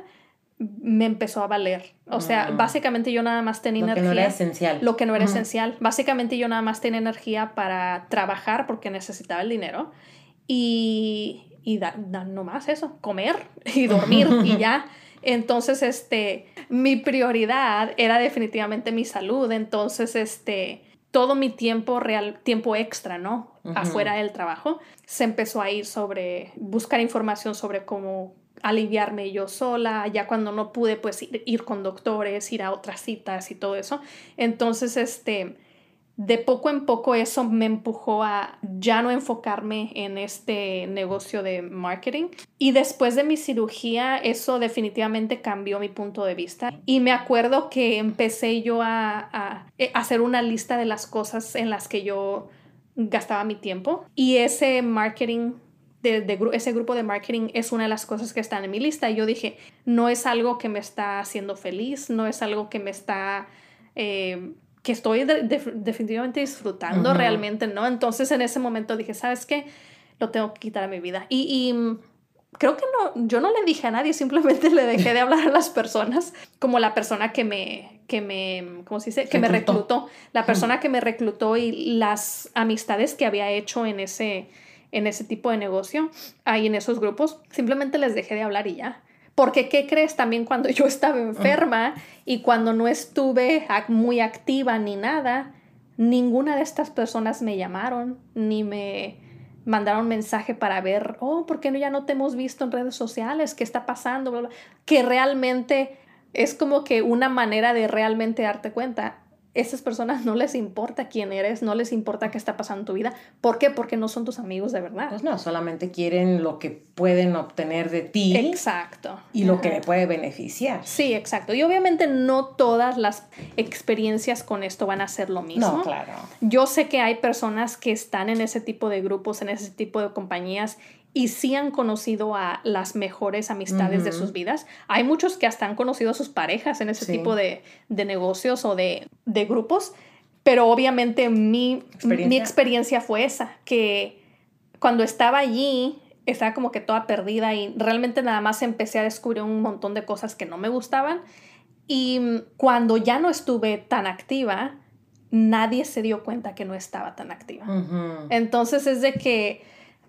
me empezó a valer. O sea, mm. básicamente yo nada más tenía energía. Lo que no era esencial. Lo que no era esencial. Básicamente yo nada más tenía energía para trabajar porque necesitaba el dinero y, y no más eso, comer y dormir y ya. Entonces, este, mi prioridad era definitivamente mi salud. Entonces, este, todo mi tiempo real, tiempo extra, ¿no? Afuera del trabajo, se empezó a ir sobre buscar información sobre cómo aliviarme yo sola, ya cuando no pude pues ir, ir, con doctores, ir a otras citas y todo eso. Entonces, este, de poco en poco eso me empujó a ya no enfocarme en este negocio de marketing. Y después de mi cirugía, eso definitivamente cambió mi punto de vista. Y me acuerdo que empecé yo a, eh, hacer una lista de las cosas en las que yo gastaba mi tiempo. Y ese marketing ese grupo de marketing es una de las cosas que están en mi lista. Y yo dije, no es algo que me está haciendo feliz, no es algo que me está eh, que estoy definitivamente disfrutando realmente, ¿no? Entonces en ese momento dije, ¿sabes qué? Lo tengo que quitar a mi vida. Y, y, creo que no, yo no le dije a nadie, simplemente le dejé de hablar a las personas, como la persona que me, que me, ¿cómo se dice? Que me reclutó. La persona que me reclutó y las amistades que había hecho en ese, en ese tipo de negocio, ahí en esos grupos, simplemente les dejé de hablar y ya. Porque, ¿qué crees? También cuando yo estaba enferma y cuando no estuve muy activa ni nada, ninguna de estas personas me llamaron ni me mandaron mensaje para ver, oh, ¿por qué no, ya no te hemos visto en redes sociales? ¿Qué está pasando? Que realmente es como que una manera de realmente darte cuenta esas personas no les importa quién eres, no les importa qué está pasando en tu vida. ¿Por qué? Porque no son tus amigos de verdad. Pues no, solamente quieren lo que pueden obtener de ti. Exacto. Y lo que le puede beneficiar. Sí, exacto. Y obviamente no todas las experiencias con esto van a ser lo mismo. No, claro. Yo sé que hay personas que están en ese tipo de grupos, en ese tipo de compañías y sí han conocido a las mejores amistades de sus vidas. Hay muchos que hasta han conocido a sus parejas en ese tipo de, negocios o de, grupos, pero obviamente mi ¿Experiencia? mi experiencia fue esa, que cuando estaba allí estaba como que toda perdida y realmente nada más empecé a descubrir un montón de cosas que no me gustaban y cuando ya no estuve tan activa, nadie se dio cuenta que no estaba tan activa. Entonces es de que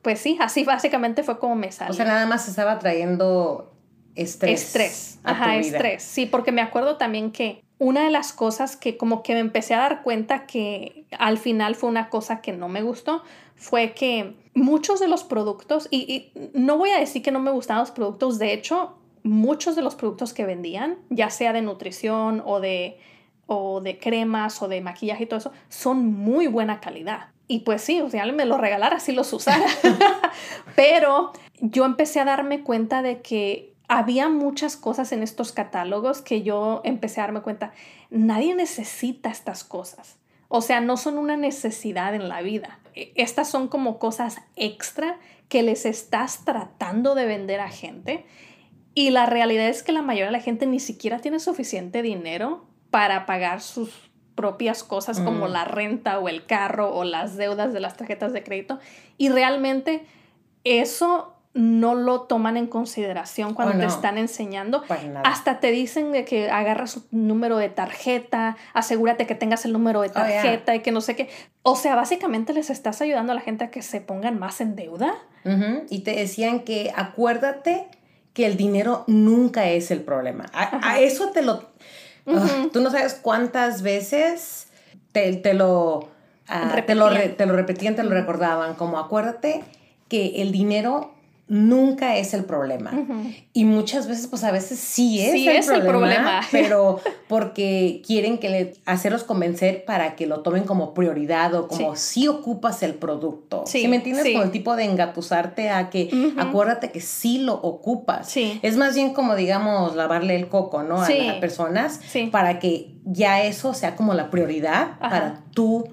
pues sí, así básicamente fue como me salió. O sea, nada más estaba trayendo estrés. Estrés. Ajá, estrés. Sí, porque me acuerdo también que una de las cosas que como que me empecé a dar cuenta que al final fue una cosa que no me gustó fue que muchos de los productos, y, no voy a decir que no me gustaban los productos, de hecho, muchos de los productos que vendían, ya sea de nutrición o de, o de cremas o de maquillaje y todo eso, son muy buena calidad. Y pues sí, o me lo regalara si los usara. Pero yo empecé a darme cuenta de que había muchas cosas en estos catálogos que yo empecé a darme cuenta, nadie necesita estas cosas. O sea, no son una necesidad en la vida. E, estas son como cosas extra que les estás tratando de vender a gente. Y la realidad es que la mayoría de la gente ni siquiera tiene suficiente dinero para pagar sus propias cosas como mm. la renta o el carro o las deudas de las tarjetas de crédito y realmente eso no lo toman en consideración cuando te están enseñando. Hasta te dicen de que agarras su número de tarjeta, asegúrate que tengas el número de oh, tarjeta y que no sé qué. O sea, básicamente les estás ayudando a la gente a que se pongan más en deuda. Y te decían que acuérdate que el dinero nunca es el problema. a eso te lo Ah, tú no sabes cuántas veces te, te lo, ah, te, lo, te lo repetían, te lo recordaban, como acuérdate que el dinero nunca es el problema. Y muchas veces, pues a veces sí es, el, es problema, el, problema, pero porque quieren que le, hacerlos convencer para que lo tomen como prioridad o como si ocupas el producto. Sí, me entiendes? Con el tipo de engatusarte a que acuérdate que sí lo ocupas. Es más bien como, digamos, lavarle el coco, ¿no? A las personas para que ya eso sea como la prioridad para tú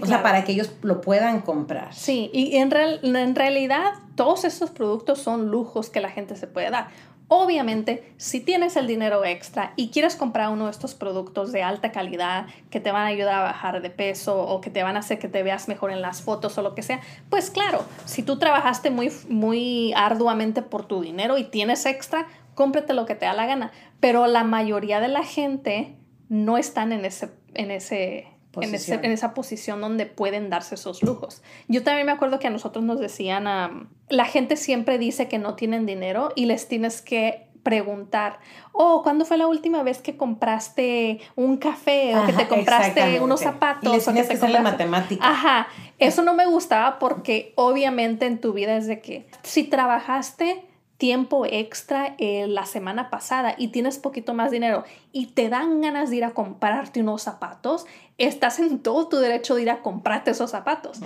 o sea, para que ellos lo puedan comprar. Sí, y en, real, en realidad todos estos productos son lujos que la gente se puede dar. Obviamente, si tienes el dinero extra y quieres comprar uno de estos productos de alta calidad que te van a ayudar a bajar de peso o que te van a hacer que te veas mejor en las fotos o lo que sea, pues claro, si tú trabajaste muy, muy arduamente por tu dinero y tienes extra, cómprate lo que te da la gana. Pero la mayoría de la gente no están en ese, en ese en, esa posición donde pueden darse esos lujos. Yo también me acuerdo que a nosotros nos decían, la gente siempre dice que no tienen dinero y les tienes que preguntar, oh, ¿cuándo fue la última vez que compraste un café o que te compraste unos zapatos? o que te la matemática. Ajá, eso no me gustaba porque obviamente en tu vida es de que si trabajaste tiempo extra eh, la semana pasada y tienes poquito más dinero y te dan ganas de ir a comprarte unos zapatos, estás en todo tu derecho de ir a comprarte esos zapatos.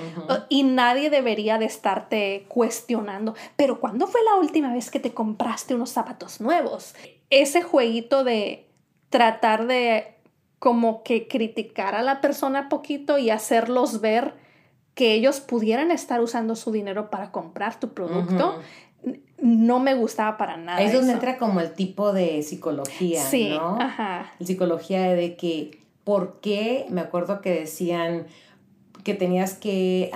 Y nadie debería de estarte cuestionando, pero ¿cuándo fue la última vez que te compraste unos zapatos nuevos? Ese jueguito de tratar de como que criticar a la persona poquito y hacerlos ver que ellos pudieran estar usando su dinero para comprar tu producto, no me gustaba para nada. Es donde entra como el tipo de psicología, sí, ¿no? Ajá. La psicología de que, ¿por qué? Me acuerdo que decían que tenías que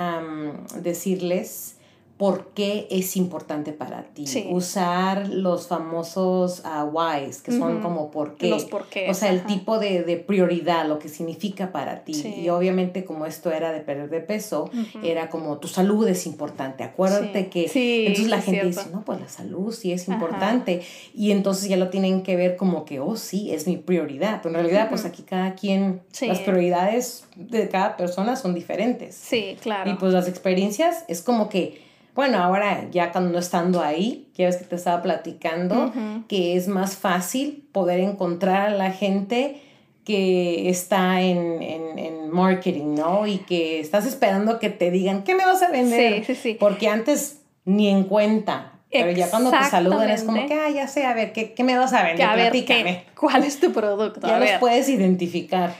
decirles por qué es importante para ti. Usar los famosos uh, whys, que son como por qué. Los por qué. O sea, el tipo de, de, prioridad, lo que significa para ti. Y obviamente como esto era de perder de peso, era como tu salud es importante. Acuérdate que... entonces la gente dice, no, pues la salud sí es importante. Y entonces ya lo tienen que ver como que, oh, sí, es mi prioridad. Pero en realidad, pues aquí cada quien, las prioridades de cada persona son diferentes. Sí, claro. Y pues las experiencias es como que bueno, ahora ya cuando estando ahí, ya ves que te estaba platicando, que es más fácil poder encontrar a la gente que está en, en, marketing, ¿no? Y que estás esperando que te digan, ¿qué me vas a vender? Sí, sí, sí. Porque antes ni en cuenta. Pero ya cuando te saludan es como que, ah, ya sé, a ver, ¿qué, qué me vas a vender? A ver, ¿qué, ¿cuál es tu producto? Ya los puedes identificar.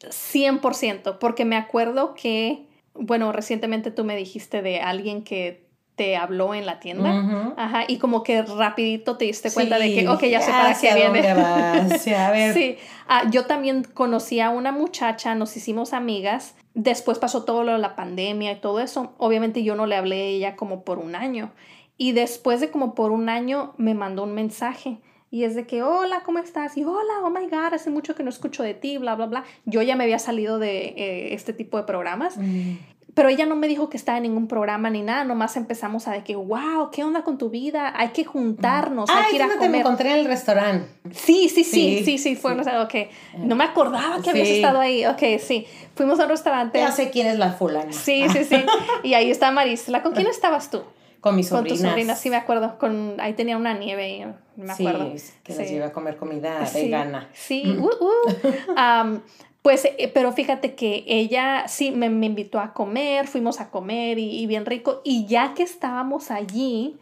100%, porque me acuerdo que, bueno, recientemente tú me dijiste de alguien que te habló en la tienda. Ajá, y como que rapidito te diste cuenta de que, ok, ya, sé para qué viene. Sí, a ver. sí. Ah, yo también conocí a una muchacha, nos hicimos amigas. Después pasó todo lo de la pandemia y todo eso. Obviamente yo no le hablé a ella como por un año. Y después de como por un año me mandó un mensaje. Y es de que, hola, ¿cómo estás? Y hola, oh my God, hace mucho que no escucho de ti, bla, bla, bla. Yo ya me había salido de eh, este tipo de programas. Mm pero ella no me dijo que estaba en ningún programa ni nada, nomás empezamos a de que, wow, ¿qué onda con tu vida? Hay que juntarnos, hay que ir a comer. me encontré en el restaurante. Sí, sí, sí, sí, sí, fue, sí. ok. No me acordaba que habías estado ahí, ok, sí. Fuimos a un restaurante. Ya sé quién es la fulana. Sí, sí, sí. y ahí está Marisla. ¿Con quién estabas tú? Con mis sobrinas. Con tu sobrina, sí me acuerdo. Con, ahí tenía una nieve, me acuerdo. Sí, que les iba a comer comida vegana. Sí, uh, uh. Pues, eh, pero fíjate que ella sí me, invitó a comer, fuimos a comer y, bien rico. Y ya que estábamos allí,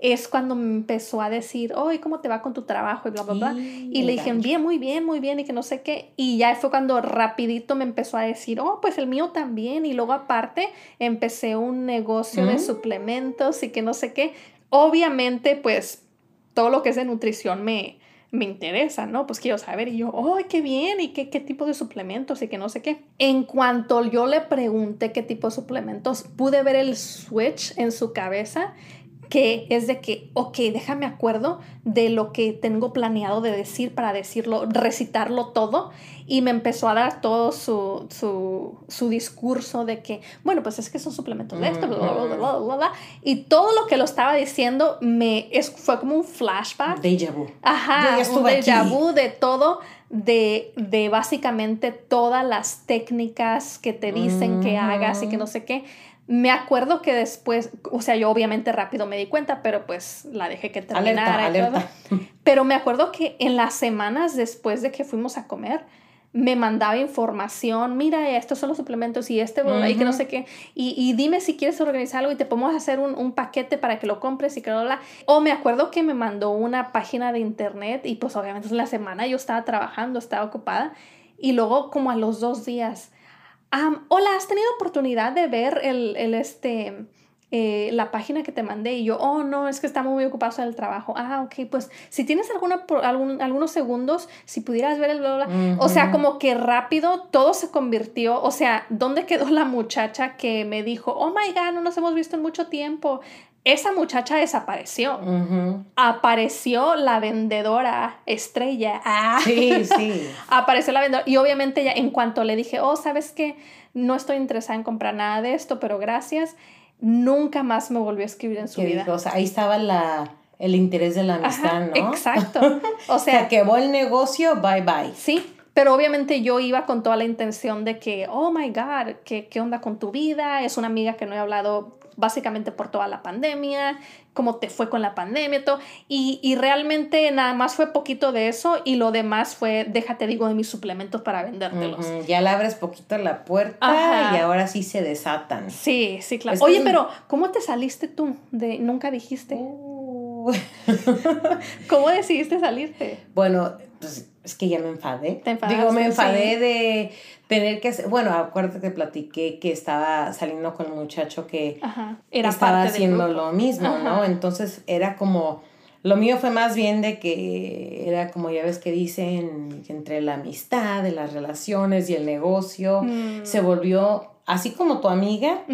es cuando me empezó a decir, oye, ¿cómo te va con tu trabajo? Y bla, bla, bla. Y, le dije, bien, muy bien, muy bien, y que no sé qué. Y ya fue cuando rapidito me empezó a decir, oh, pues el mío también. Y luego aparte empecé un negocio de mm. suplementos y que no sé qué. Obviamente, pues todo lo que es de nutrición me, me interesa, ¿no? Pues quiero saber y yo, ¡ay, qué bien! ¿Y qué, qué tipo de suplementos? Y que no sé qué. En cuanto yo le pregunté qué tipo de suplementos, pude ver el switch en su cabeza que es de que, ok, déjame acuerdo de lo que tengo planeado de decir para decirlo, recitarlo todo. Y me empezó a dar todo su, su, su discurso de que, bueno, pues es que son suplementos de esto, bla, bla, bla, bla, bla, Y todo lo que lo estaba diciendo me, es, fue como un flashback. Déjà vu. Ajá, un déjà vu de todo de, de, básicamente todas las técnicas que te dicen que hagas y que no sé qué. Me acuerdo que después, o sea, yo obviamente rápido me di cuenta, pero pues la dejé que terminara. Alerta, Pero me acuerdo que en las semanas después de que fuimos a comer, me mandaba información, mira, estos son los suplementos y este, y que no sé qué, y, y, dime si quieres organizar algo y te podemos hacer un, un paquete para que lo compres y que lo la... O me acuerdo que me mandó una página de internet y pues obviamente en la semana yo estaba trabajando, estaba ocupada, y luego como a los dos días hola, ¿has tenido oportunidad de ver el, el este, eh, la página que te mandé? Y yo, oh, no, es que estamos muy ocupados en el trabajo. Ah, ok, pues si tienes alguna, algún, algunos segundos, si pudieras ver el bla, bla. O sea, como que rápido todo se convirtió. O sea, ¿dónde quedó la muchacha que me dijo, oh my God, no nos hemos visto en mucho tiempo? Esa muchacha desapareció. Apareció la vendedora estrella. Ah. Sí, sí. Apareció la vendedora. Y obviamente ya en cuanto le dije, oh, ¿sabes qué? No estoy interesada en comprar nada de esto, pero gracias. Nunca más me volvió a escribir en su vida. O sea, ahí estaba la, el interés de la amistad, ¿no? Exacto. O sea, que va el negocio, bye bye. Sí, pero obviamente yo iba con toda la intención de que, oh my God, ¿qué, qué onda con tu vida? Es una amiga que no he hablado básicamente por toda la pandemia, cómo te fue con la pandemia, todo. Y, y, realmente nada más fue poquito de eso y lo demás fue, déjate digo, de mis suplementos para vendértelos. Ya le abres poquito la puerta y ahora sí se desatan. Sí, sí, claro. Oye, pero ¿cómo te saliste tú? De, nunca dijiste. Uh. ¿Cómo decidiste salirte? Bueno, pues es que ya me enfadé. Digo, me enfadé de tener que hacer, bueno, acuérdate que platiqué que estaba saliendo con un muchacho que estaba haciendo lo mismo, ¿no? Entonces era como, lo mío fue más bien de que era como ya ves que dicen, entre la amistad, de las relaciones y el negocio, mm. se volvió así como tu amiga,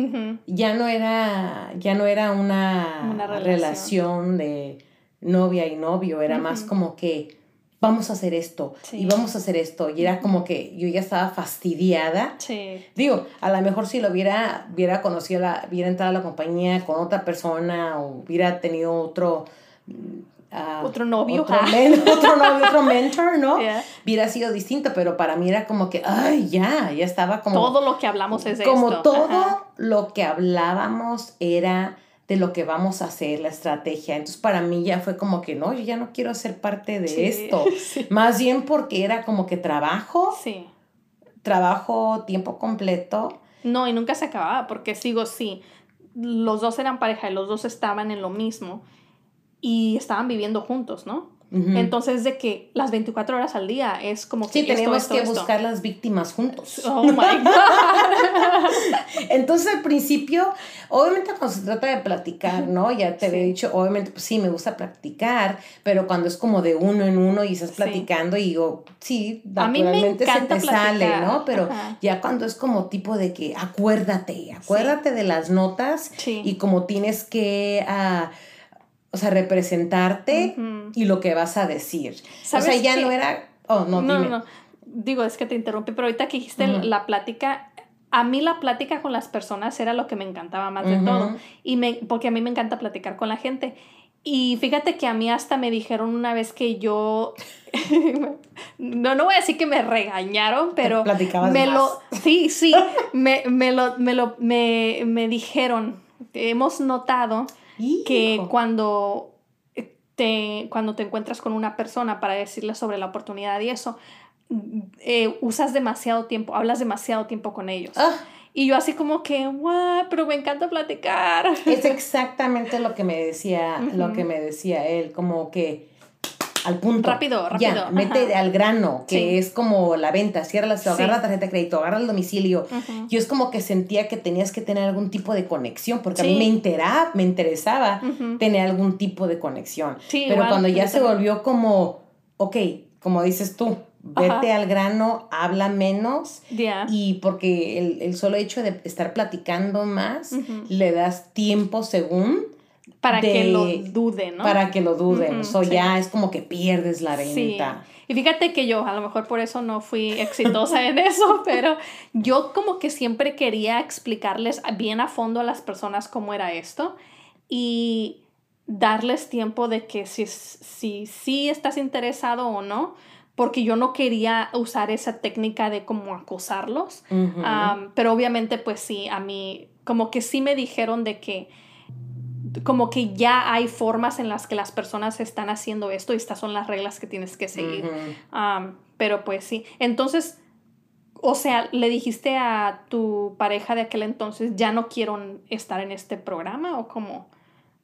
ya no era, ya no era una, relación. de novia y novio, era más como que vamos a hacer esto y vamos a hacer esto. Y era como que yo ya estaba fastidiada. Sí. Digo, a lo mejor si lo hubiera, hubiera conocido, la, hubiera entrado a la compañía con otra persona o hubiera tenido otro... Uh, otro novio. Otro, otro, novio, otro mentor, ¿no? Hubiera sido distinto, pero para mí era como que, ay, ya, ya estaba como... Todo lo que hablamos es como esto. Como todo lo que hablábamos era de lo que vamos a hacer, la estrategia. Entonces para mí ya fue como que no, yo ya no quiero ser parte de esto. Más bien porque era como que trabajo. Sí. Trabajo tiempo completo. No, y nunca se acababa porque sigo, sí, los dos eran pareja y los dos estaban en lo mismo y estaban viviendo juntos, ¿no? Entonces, de que las 24 horas al día es como que. Sí, tenemos que buscar las víctimas juntos. Oh my God. Entonces, al principio, obviamente, cuando se trata de platicar, ¿no? Ya te había dicho, obviamente, pues sí, me gusta practicar, pero cuando es como de uno en uno y estás platicando y digo, sí, naturalmente se te sale, ¿no? Pero ya cuando es como tipo de que acuérdate, acuérdate de las notas y como tienes que. Uh, o sea, representarte y lo que vas a decir. O sea, ya no era... Oh, no, no, dime. no, Digo, es que te interrumpí, pero ahorita que dijiste la plática, a mí la plática con las personas era lo que me encantaba más de todo. Y me, porque a mí me encanta platicar con la gente. Y fíjate que a mí hasta me dijeron una vez que yo, no, no voy a decir que me regañaron, pero me lo, sí, sí, me, me, lo, me, lo, me, me dijeron, hemos notado que cuando te, cuando te encuentras con una persona para decirle sobre la oportunidad y eso, eh, usas demasiado tiempo, hablas demasiado tiempo con ellos. Ah. Y yo así como que, wow, pero me encanta platicar. Es exactamente lo que me decía, lo que me decía él, como que al punto. Rápido, rápido. Ya, mete al grano, que es como la venta, cierra la, agarra la tarjeta de crédito, agarra el domicilio. Yo es como que sentía que tenías que tener algún tipo de conexión, porque a mí me, me interesaba tener algún tipo de conexión. Pero cuando ya se volvió como, ok, como dices tú, vete al grano, habla menos y porque el, el, solo hecho de estar platicando más, le das tiempo según para que lo duden, ¿no? Para que lo duden. o ya es como que pierdes la venta. Y fíjate que yo, a lo mejor por eso no fui exitosa en eso, pero yo como que siempre quería explicarles bien a fondo a las personas cómo era esto y darles tiempo de que si si, si estás interesado o no, porque yo no quería usar esa técnica de como acosarlos. pero obviamente pues sí, a mí como que sí me dijeron de que como que ya hay formas en las que las personas están haciendo esto y estas son las reglas que tienes que seguir. pero pues sí. Entonces, o sea, le dijiste a tu pareja de aquel entonces, ya no quiero estar en este programa o como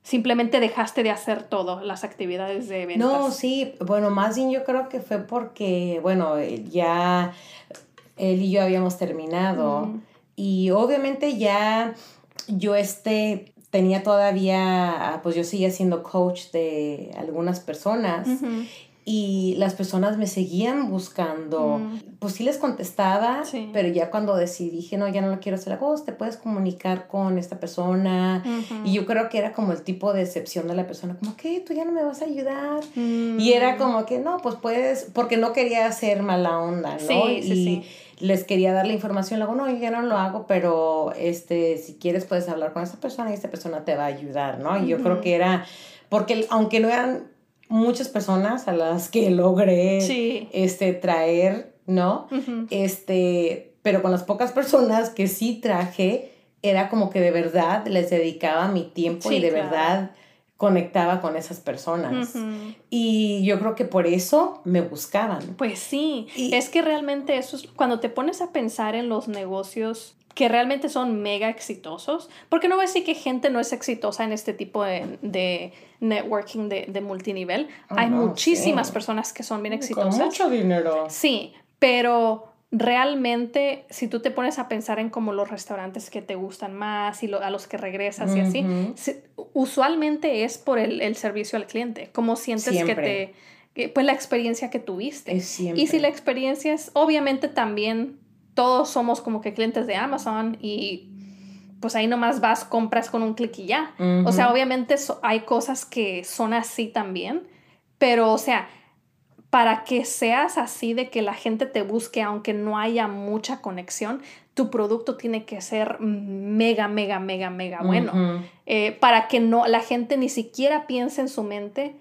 simplemente dejaste de hacer todo, las actividades de ventas. No, sí, bueno, más bien yo creo que fue porque, bueno, ya él y yo habíamos terminado y obviamente ya yo este tenía todavía, pues yo seguía siendo coach de algunas personas y las personas me seguían buscando. Mm. Pues sí les contestaba, pero ya cuando decidí, dije, no, ya no lo quiero hacer, vos te puedes comunicar con esta persona. Y yo creo que era como el tipo de excepción de la persona, como que tú ya no me vas a ayudar. Y era mm. como que no, pues puedes, porque no quería hacer mala onda, ¿no? Sí, sí, sí les quería dar la información, luego no, yo ya no lo hago, pero este, si quieres puedes hablar con esta persona y esta persona te va a ayudar, ¿no? Y yo creo que era porque aunque no eran muchas personas a las que logré este, traer, ¿no? Este, pero con las pocas personas que sí traje, era como que de verdad les dedicaba mi tiempo y de verdad conectaba con esas personas. Y yo creo que por eso me buscaban. Pues sí, es que realmente eso es, cuando te pones a pensar en los negocios que realmente son mega exitosos, porque no voy a decir que gente no es exitosa en este tipo de, networking de, multinivel, oh, hay muchísimas personas que son bien exitosas. Con mucho dinero. Sí, pero realmente si tú te pones a pensar en como los restaurantes que te gustan más y a los que regresas y así, usualmente es por el, servicio al cliente, como sientes que te, pues la experiencia que tuviste. y si la experiencia es, obviamente también todos somos como que clientes de Amazon y pues ahí nomás vas, compras con un clic y ya. O sea, obviamente hay cosas que son así también, pero o sea, para que seas así de que la gente te busque aunque no haya mucha conexión, tu producto tiene que ser mega, mega, mega, mega bueno. Eh, para que no, la gente ni siquiera piense en su mente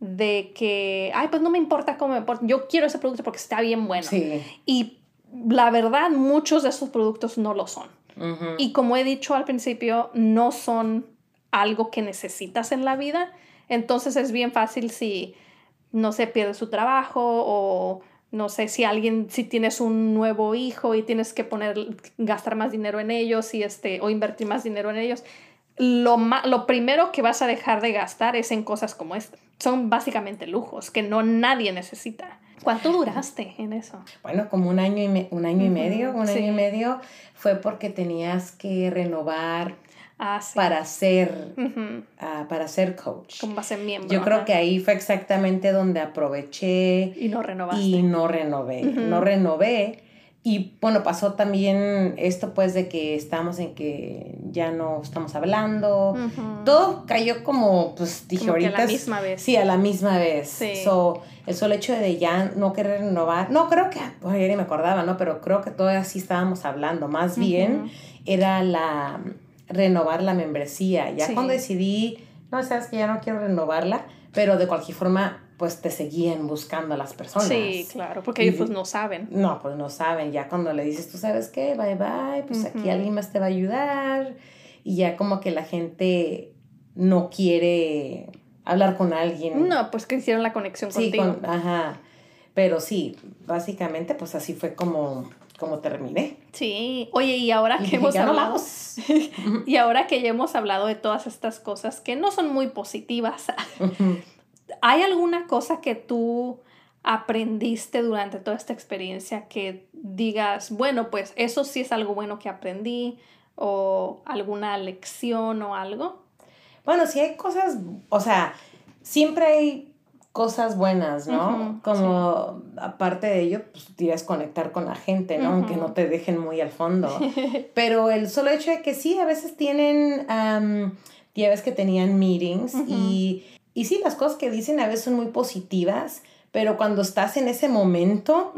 de que, ay, pues no me importa cómo me importa, yo quiero ese producto porque está bien bueno. Y la verdad, muchos de esos productos no lo son. Y como he dicho al principio, no son algo que necesitas en la vida. Entonces es bien fácil si no se pierde su trabajo o no sé si alguien, si tienes un nuevo hijo y tienes que poner, gastar más dinero en ellos y este, o invertir más dinero en ellos, lo, lo primero que vas a dejar de gastar es en cosas como esta. Son básicamente lujos que no nadie necesita. ¿Cuánto duraste en eso? Bueno, como un año y, un año y medio, un año y medio fue porque tenías que renovar Ah, para ser ah, para ser coach. Como ser miembro. Yo creo que ahí fue exactamente donde aproveché y no renovaste. Y no renové, no renové. Y bueno, pasó también esto pues de que estamos en que ya no estamos hablando. Todo cayó como, pues dije ahorita. a la misma vez. Sí, a la misma vez. Sí. el solo hecho de ya no querer renovar. No, creo que, bueno, ya ni me acordaba, ¿no? Pero creo que todavía sí estábamos hablando. Más bien era la renovar la membresía. Ya cuando decidí, no, sabes que ya no quiero renovarla, pero de cualquier forma, pues te seguían buscando a las personas. Sí, claro, porque ellos pues no saben. No, pues no saben. Ya cuando le dices, tú sabes qué, bye bye, pues aquí alguien más te va a ayudar. Y ya como que la gente no quiere hablar con alguien. No, pues que hicieron la conexión sí, contigo. ajá. Pero sí, básicamente pues así fue como como terminé. Sí, oye, y ahora que hemos hablado, y ahora que ya hemos hablado de todas estas cosas que no son muy positivas, ¿hay alguna cosa que tú aprendiste durante toda esta experiencia que digas, bueno, pues eso sí es algo bueno que aprendí o alguna lección o algo? Bueno, sí hay cosas, o sea, siempre hay cosas buenas, ¿no? Como aparte de ello, pues conectar con la gente, ¿no? Aunque no te dejen muy al fondo. Pero el solo hecho de que sí, a veces tienen, ya ves que tenían meetings y, y sí, las cosas que dicen a veces son muy positivas, pero cuando estás en ese momento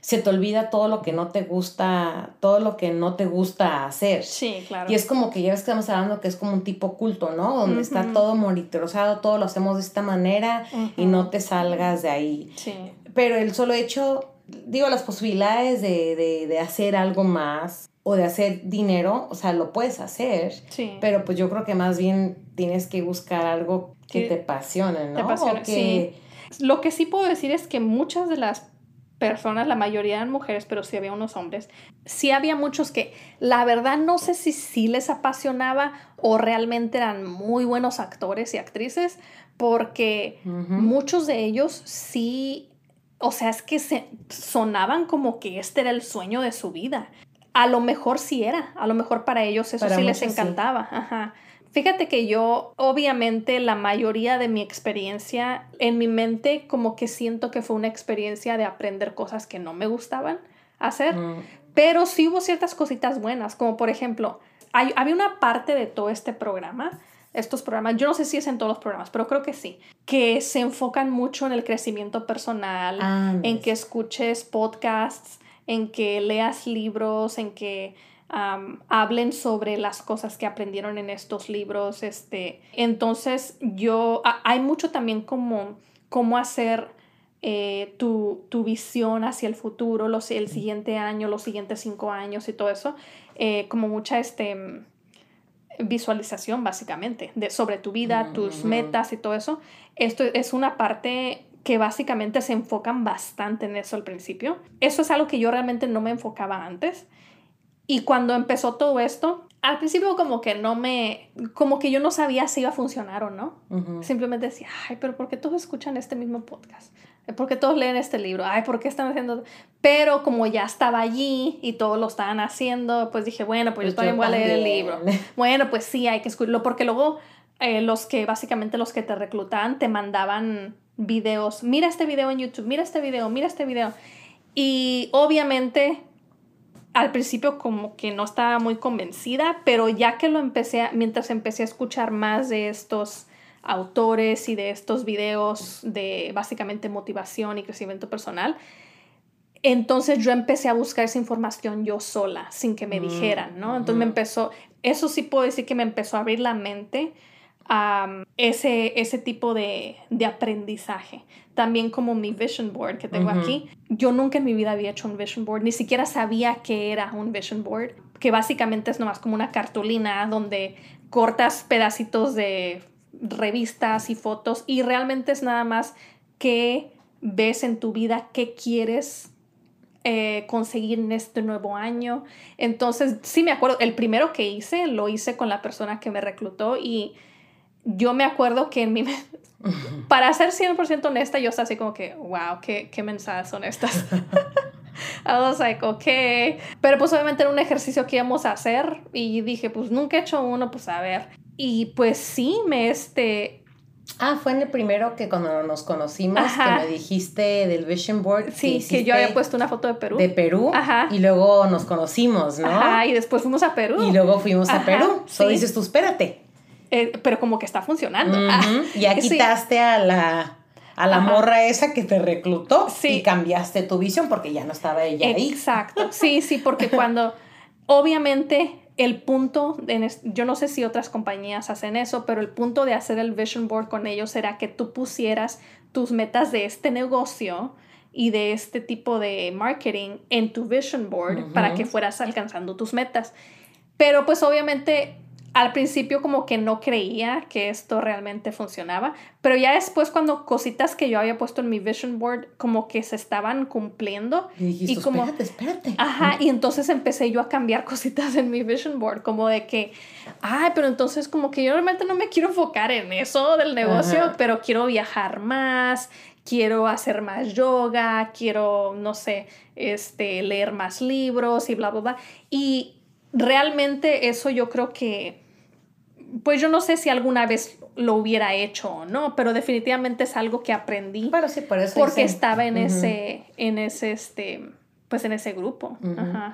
se te olvida todo lo que no te gusta, todo lo que no te gusta hacer. Sí, claro. Y es como que ya ves que estamos hablando que es como un tipo culto, ¿no? Donde está todo monitorizado, todo lo hacemos de esta manera y no te salgas de ahí. Sí. Pero el solo hecho, digo, las posibilidades de, de, de hacer algo más o de hacer dinero, o sea, lo puedes hacer, sí. pero pues yo creo que más bien tienes que buscar algo que, te apasione, ¿no? Te apasione, sí. Lo que sí puedo decir es que muchas de las personas, la mayoría eran mujeres, pero sí había unos hombres. Sí había muchos que la verdad no sé si sí les apasionaba o realmente eran muy buenos actores y actrices, porque muchos de ellos sí, o sea, es que se sonaban como que este era el sueño de su vida. A lo mejor sí era, a lo mejor para ellos eso sí les encantaba. Ajá. Fíjate que yo, obviamente, la mayoría de mi experiencia en mi mente, como que siento que fue una experiencia de aprender cosas que no me gustaban hacer, mm. pero sí hubo ciertas cositas buenas, como por ejemplo, hay, había una parte de todo este programa, estos programas, yo no sé si es en todos los programas, pero creo que sí, que se enfocan mucho en el crecimiento personal, en que escuches podcasts, en que leas libros, en que hablen sobre las cosas que aprendieron en estos libros. Este. Entonces, yo, hay mucho también como cómo hacer eh, tu, visión hacia el futuro, los, el siguiente año, los siguientes cinco años y todo eso, eh, como mucha este, visualización básicamente de, sobre tu vida, tus metas y todo eso. Esto es una parte que básicamente se enfocan bastante en eso al principio. Eso es algo que yo realmente no me enfocaba antes. Y cuando empezó todo esto, al principio como que no me, como que yo no sabía si iba a funcionar o no. Simplemente decía, ay, pero ¿por qué todos escuchan este mismo podcast? ¿Por qué todos leen este libro? Ay, ¿por qué están haciendo? Pero como ya estaba allí y todos lo estaban haciendo, pues dije, bueno, pues, yo pues también voy a leer el libro. Bueno, pues sí, hay que escucharlo, porque luego eh, los que, básicamente los que te reclutaban, te mandaban videos, mira este video en YouTube, mira este video, mira este video. Y obviamente al principio como que no estaba muy convencida, pero ya que lo empecé, mientras empecé a escuchar más de estos autores y de estos videos de básicamente motivación y crecimiento personal, entonces yo empecé a buscar esa información yo sola, sin que me mm, dijeran, ¿no? Entonces me empezó, eso sí puedo decir que me empezó a abrir la mente a ese, ese tipo de, de aprendizaje también como mi vision board que tengo aquí. Yo nunca en mi vida había hecho un vision board, ni siquiera sabía que era un vision board, que básicamente es nomás como una cartulina donde cortas pedacitos de revistas y fotos y realmente es nada más que ves en tu vida, qué quieres eh, conseguir en este nuevo año. Entonces, sí me acuerdo, el primero que hice lo hice con la persona que me reclutó y yo me acuerdo que en mi, para ser 100% honesta, yo estaba así como que, wow, qué, qué mensajes son estas. I was like, ok. Pero pues obviamente era un ejercicio que íbamos a hacer y dije, pues nunca he hecho uno, pues a ver. Y pues sí, me este... Ah, fue en el primero que cuando nos conocimos, que me dijiste del Vision Board. Sí, que, yo había puesto una foto de Perú. De Perú. Ajá. Y luego nos conocimos, ¿no? Ajá, y después fuimos a Perú. Y luego fuimos a Perú. Sí. dices tú, espérate. Eh, pero como que está funcionando. ya quitaste a la a la morra esa que te reclutó y cambiaste tu visión porque ya no estaba ella ahí. Exacto, sí, sí, porque cuando obviamente el punto, yo no sé si otras compañías hacen eso, pero el punto de hacer el vision board con ellos era que tú pusieras tus metas de este negocio y de este tipo de marketing en tu vision board para que fueras alcanzando tus metas. Pero pues obviamente al principio como que no creía que esto realmente funcionaba, pero ya después cuando cositas que yo había puesto en mi vision board como que se estaban cumpliendo y, como espérate, espérate. Ajá, y entonces empecé yo a cambiar cositas en mi vision board como de que, ay, pero entonces como que yo realmente no me quiero enfocar en eso del negocio, pero quiero viajar más, quiero hacer más yoga, quiero, no sé, este, leer más libros y bla, bla, bla. Y realmente eso yo creo que pues yo no sé si alguna vez lo hubiera hecho o no, pero definitivamente es algo que aprendí. Bueno, sí, por eso porque estaba en ese, en ese, este, pues en ese grupo.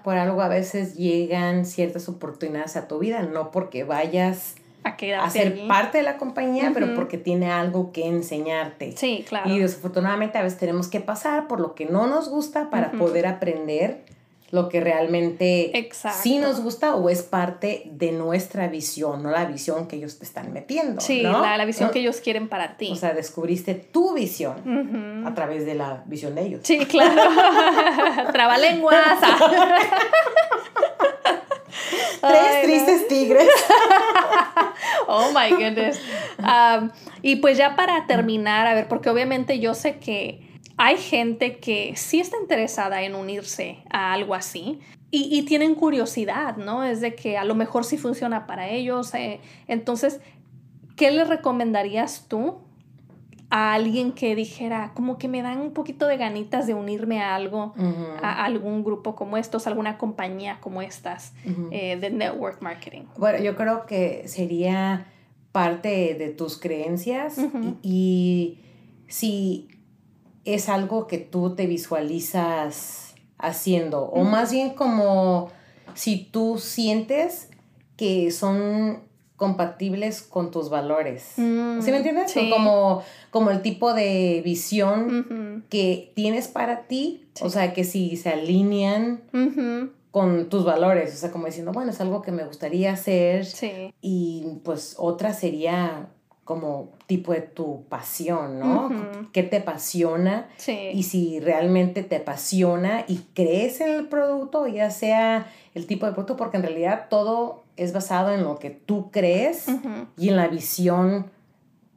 Por algo a veces llegan ciertas oportunidades a tu vida, no porque vayas a, ser parte de la compañía, pero porque tiene algo que enseñarte. Sí, claro. Y desafortunadamente a veces tenemos que pasar por lo que no nos gusta para poder aprender lo que realmente sí nos gusta o es parte de nuestra visión, no la visión que ellos te están metiendo. Sí, la, visión que ellos quieren para ti. O sea, descubriste tu visión a través de la visión de ellos. Sí, claro. Trabalenguas. Tres tristes tigres. oh my goodness. Um, y pues ya para terminar, a ver, porque obviamente yo sé que hay gente que sí está interesada en unirse a algo así y, tienen curiosidad, ¿no? Es de que a lo mejor sí funciona para ellos. Eh, entonces, ¿qué le recomendarías tú a alguien que dijera, como que me dan un poquito de ganitas de unirme a algo, a algún grupo como estos, alguna compañía como estas eh, de network marketing? Bueno, yo creo que sería parte de tus creencias y si es algo que tú te visualizas haciendo, o más bien como si tú sientes que son compatibles con tus valores. Mm, ¿Sí me entiendes? Como, como el tipo de visión que tienes para ti, o sea, que si se alinean con tus valores, o sea, como diciendo, bueno, es algo que me gustaría hacer. Sí. Y pues otra sería como tipo de tu pasión, ¿no? ¿Qué te apasiona? Sí. Y si realmente te apasiona y crees en el producto, ya sea el tipo de producto, porque en realidad todo es basado en lo que tú crees y en la visión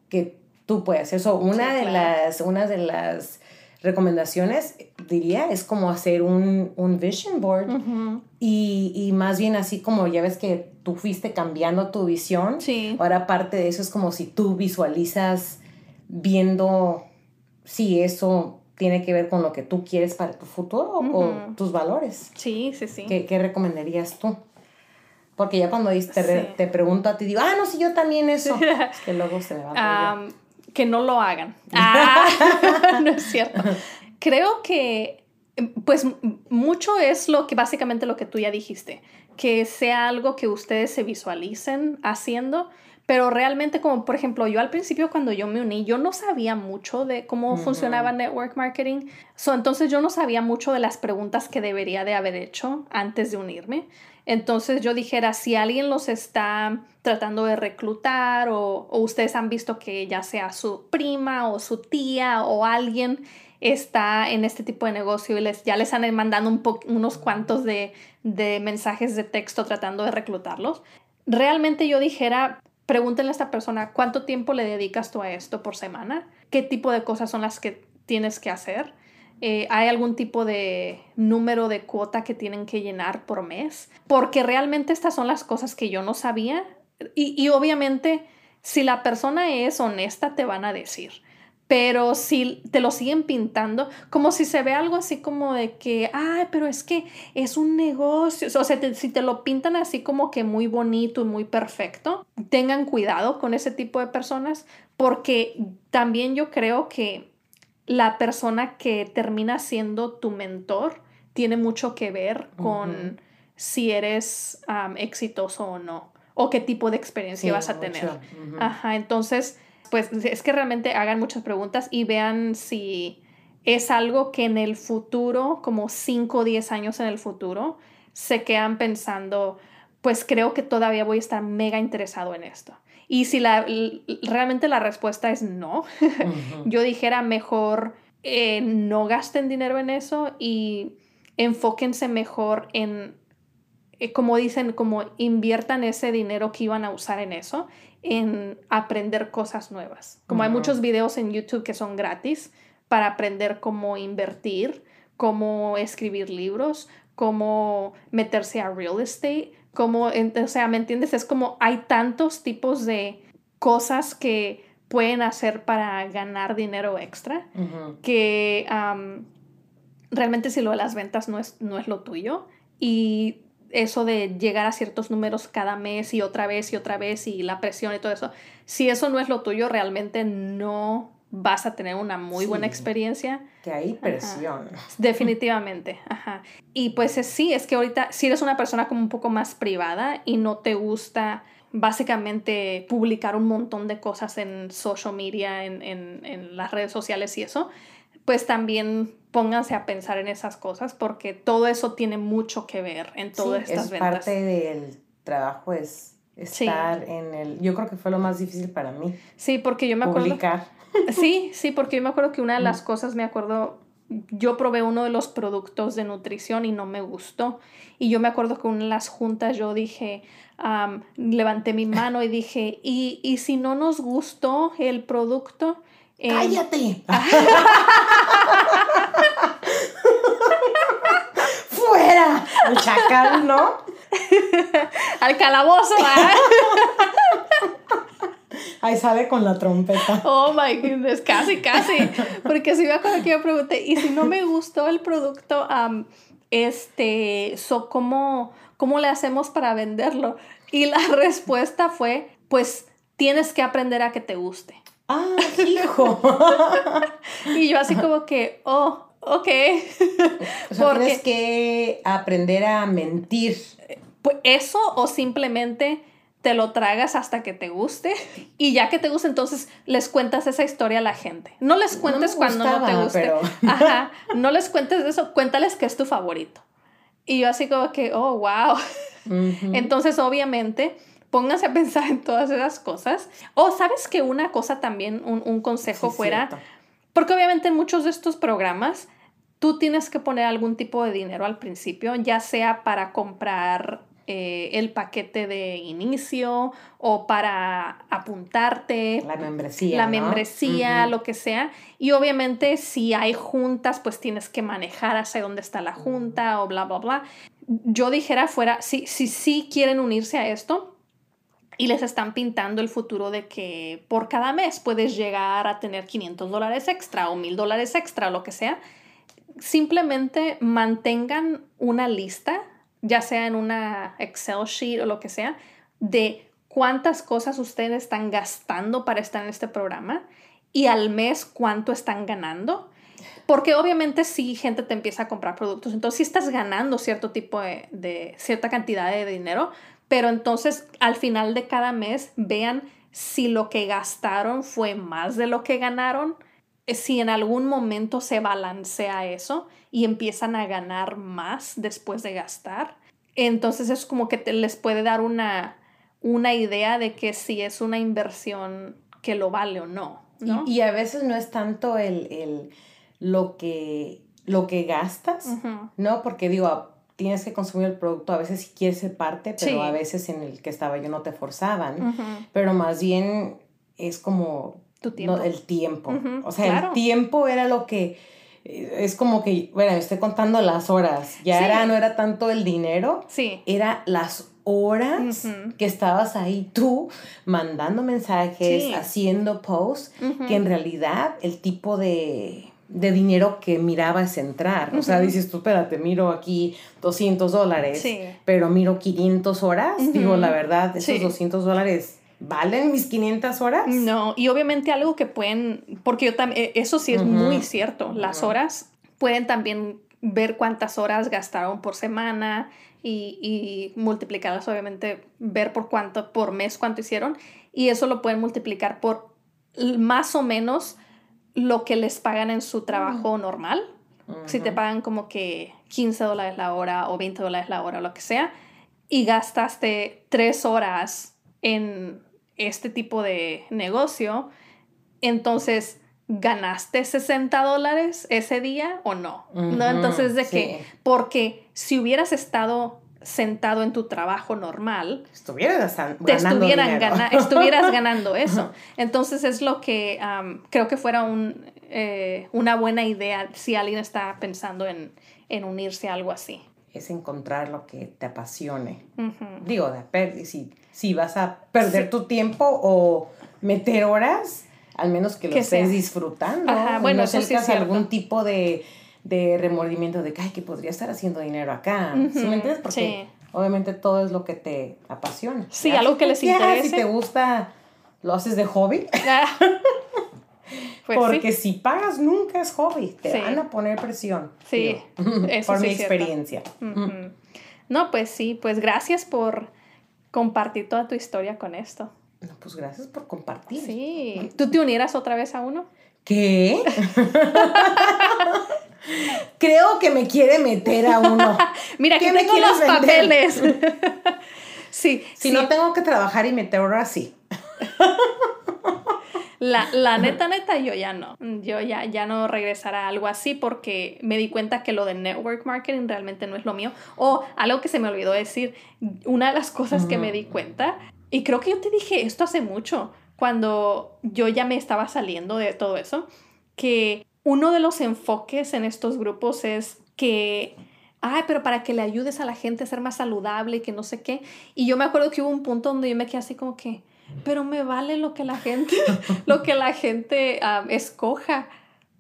que tú puedes hacer. Eso, una, de las, una de las recomendaciones, diría, es como hacer un, un vision board y, y, más bien así como ya ves que tú fuiste cambiando tu visión. Sí. Ahora parte de eso es como si tú visualizas viendo si eso tiene que ver con lo que tú quieres para tu futuro o tus valores. Sí, sí, sí. ¿Qué, ¿Qué, recomendarías tú? Porque ya cuando te, te, pregunto a ti, digo, ah, no, sí, yo también eso. es que luego se me va que no lo hagan. Ah, no es cierto. Creo que, pues, mucho es lo que básicamente lo que tú ya dijiste, que sea algo que ustedes se visualicen haciendo, pero realmente como por ejemplo yo al principio cuando yo me uní yo no sabía mucho de cómo funcionaba network marketing so, entonces yo no sabía mucho de las preguntas que debería de haber hecho antes de unirme. Entonces yo dijera, si alguien los está tratando de reclutar o, ustedes han visto que ya sea su prima o su tía o alguien está en este tipo de negocio y les, ya les han mandado un unos cuantos de, mensajes de texto tratando de reclutarlos, realmente yo dijera, pregúntenle a esta persona, ¿cuánto tiempo le dedicas tú a esto por semana? ¿Qué tipo de cosas son las que tienes que hacer? Eh, hay algún tipo de número de cuota que tienen que llenar por mes, porque realmente estas son las cosas que yo no sabía y obviamente si la persona es honesta te van a decir. Pero si te lo siguen pintando, como si se ve algo así como de que, ay, pero es que es un negocio. O sea, si te lo pintan así como que muy bonito y muy perfecto, tengan cuidado con ese tipo de personas, porque también yo creo que la persona que termina siendo tu mentor tiene mucho que ver con si eres exitoso o no, o qué tipo de experiencia vas a tener. Ajá, entonces, pues es que realmente hagan muchas preguntas y vean si es algo que en el futuro, como 5 o 10 años en el futuro, se quedan pensando, pues creo que todavía voy a estar mega interesado en esto. Y si la, realmente la respuesta es no, yo dijera mejor eh, no gasten dinero en eso y enfóquense mejor en, eh, como dicen, como inviertan ese dinero que iban a usar en eso, en aprender cosas nuevas. Como hay muchos videos en YouTube que son gratis para aprender cómo invertir, cómo escribir libros, cómo meterse a real estate como, o sea, ¿me entiendes? Es como hay tantos tipos de cosas que pueden hacer para ganar dinero extra que realmente si lo de las ventas no es, no es lo tuyo y eso de llegar a ciertos números cada mes y otra vez y otra vez y la presión y todo eso, si eso no es lo tuyo, realmente no vas a tener una muy buena experiencia. Que hay presión. Definitivamente, ajá. Y pues sí, es que ahorita si eres una persona como un poco más privada y no te gusta básicamente publicar un montón de cosas en social media, en, en, en las redes sociales y eso, pues también pónganse a pensar en esas cosas porque todo eso tiene mucho que ver en todas estas es Parte del trabajo es estar en el... Yo creo que fue lo más difícil para mí. Sí, porque yo me acuerdo... Publicar. Sí, sí, porque yo me acuerdo que una de las cosas, me acuerdo, yo probé uno de los productos de nutrición y no me gustó. Y yo me acuerdo que en las juntas yo dije, levanté mi mano y dije, ¿y, y si no nos gustó el producto? Em, ¡Cállate! ¡Fuera! El chacal, ¿no? Al calabozo, ¿ah? Ahí sale con la trompeta. Oh my goodness, casi, casi. Porque si me acuerdo que yo pregunté, y si no me gustó el producto, este, so, ¿cómo, ¿cómo le hacemos para venderlo? Y la respuesta fue, pues tienes que aprender a que te guste. Ah, hijo. y yo así como que, oh, ok. O sea, Porque, tienes que aprender a mentir. Pues eso o simplemente te lo tragas hasta que te guste y ya que te guste entonces les cuentas esa historia a la gente. No les cuentes cuando no te guste. Ajá, no les cuentes eso, cuéntales que es tu favorito. Y yo así como que, oh, wow. Entonces, obviamente, pónganse a pensar en todas esas cosas. O sabes que una cosa también, un, consejo fuera, porque obviamente en muchos de estos programas tú tienes que poner algún tipo de dinero al principio, ya sea para comprar eh, el paquete de inicio o para apuntarte. La membresía. La membresía, lo que sea. Y obviamente si hay juntas, pues tienes que manejar hacia dónde está la junta o bla, bla, bla. Yo dijera fuera, si sí si, quieren unirse a esto, y les están pintando el futuro de que por cada mes puedes llegar a tener 500 dólares extra o 1000 dólares extra o lo que sea, simplemente mantengan una lista, ya sea en una Excel sheet o lo que sea, de cuántas cosas ustedes están gastando para estar en este programa y al mes cuánto están ganando. Porque obviamente si gente te empieza a comprar productos, entonces si estás ganando cierto tipo de, de cierta cantidad de dinero, pero entonces al final de cada mes vean si lo que gastaron fue más de lo que ganaron, eh, si en algún momento se balancea eso y empiezan a ganar más después de gastar, entonces es como que te, les puede dar una, una idea de que si es una inversión que lo vale o no. Y, a veces no es tanto el, lo, que, lo que gastas, ¿no? Porque digo, tienes que consumir el producto, a veces si quieres ser parte, pero a veces en el que estaba yo no te forzaban, pero más bien es como el tiempo. O sea, el tiempo era lo que eh, es como que, bueno, estoy contando las horas, ya era, no era tanto el dinero, sí. era las horas que estabas ahí tú mandando mensajes, haciendo posts, que en realidad el tipo de de dinero que mirabas entrar. O sea, dices tú, espérate, miro aquí 200 dólares, pero miro 500 horas. Digo, la verdad, esos 200 dólares ¿Valen mis 500 horas? No, y obviamente algo que pueden, porque yo también, e, eso sí es muy cierto, las horas pueden también ver cuántas horas gastaron por semana y, y, multiplicarlas, obviamente, ver por cuánto, por mes cuánto hicieron, y eso lo pueden multiplicar por más o menos lo que les pagan en su trabajo normal. Si te pagan como que 15 dólares la hora o 20 dólares la hora o lo que sea, y gastaste 3 horas en este tipo de negocio, entonces ganaste 60 dólares ese día o no. ¿No? Entonces, de que, porque si hubieras estado sentado en tu trabajo normal, estuvieras ganando te estuvieran estuvieras ganando eso. Entonces es lo que creo que fuera un, eh, una buena idea si alguien está pensando en, en, unirse a algo así. Es encontrar lo que te apasione. Digo, de si, si vas a perder tu tiempo o meter horas, al menos que lo estés disfrutando. bueno, no eso sí algún tipo de de remordimiento de que, ay, que podría estar haciendo dinero acá. ¿Sí me entiendes? Porque obviamente todo es lo que te apasiona. Sí, algo que les interesa. Si te gusta, lo haces de hobby. Ah. Pues Porque si pagas nunca es hobby, te van a poner presión. Sí, eso por mi experiencia. No, pues sí, pues gracias por compartir toda tu historia con esto. No, pues gracias por compartir. Sí. ¿Tú te unieras otra vez a uno? ¿Qué? Creo que me quiere meter a uno. Mira, que tengo los papeles. sí. Si no tengo que trabajar y meter ahora sí. La, la, neta, neta, yo ya no. Yo ya, ya no regresará a algo así porque me di cuenta que lo de network marketing realmente no es lo mío. O algo que se me olvidó decir, una de las cosas que me di cuenta, y creo que yo te dije esto hace mucho, cuando yo ya me estaba saliendo de todo eso, que uno de los enfoques en estos grupos es que, ay, pero para que le ayudes a la gente a ser más saludable y que no sé qué. Y yo me acuerdo que hubo un punto donde yo me quedé así como que, pero me vale lo que la gente, lo que la gente escoja.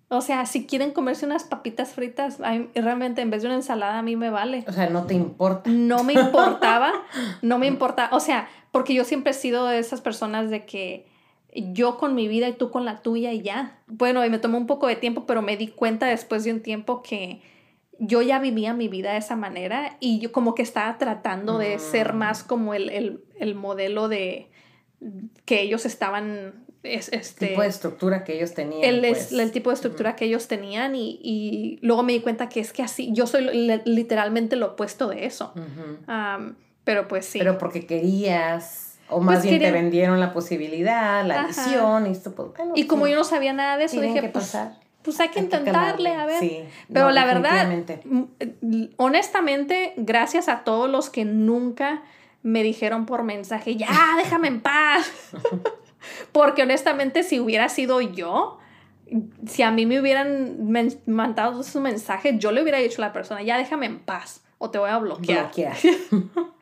O sea, si quieren comerse unas papitas fritas, realmente en vez de una ensalada a mí me vale. O sea, no te importa. No me importaba, no me importa. O sea, porque yo siempre he sido de esas personas de que yo con mi vida y tú con la tuya y ya. Bueno, y me tomó un poco de tiempo, pero me di cuenta después de un tiempo que yo ya vivía mi vida de esa manera y yo como que estaba tratando de ser mm. más como el, modelo de que ellos estaban es este tipo de estructura que ellos tenían. el, pues. el tipo de estructura que ellos tenían y, y, luego me di cuenta que es que así, yo soy literalmente lo opuesto de eso. pero pues sí. Pero porque querías, o más pues bien te vendieron la posibilidad, la visión, y esto, pues, Y como yo no sabía nada de eso, dije, pues, pues hay que intentarle, a ver. Pero la verdad, honestamente, gracias a todos los que nunca me dijeron por mensaje, ya, déjame en paz. Porque honestamente, si hubiera sido yo, si a mí me hubieran mandado su mensaje, yo le hubiera dicho a la persona, ya déjame en paz o te voy a bloquear. Bloquear.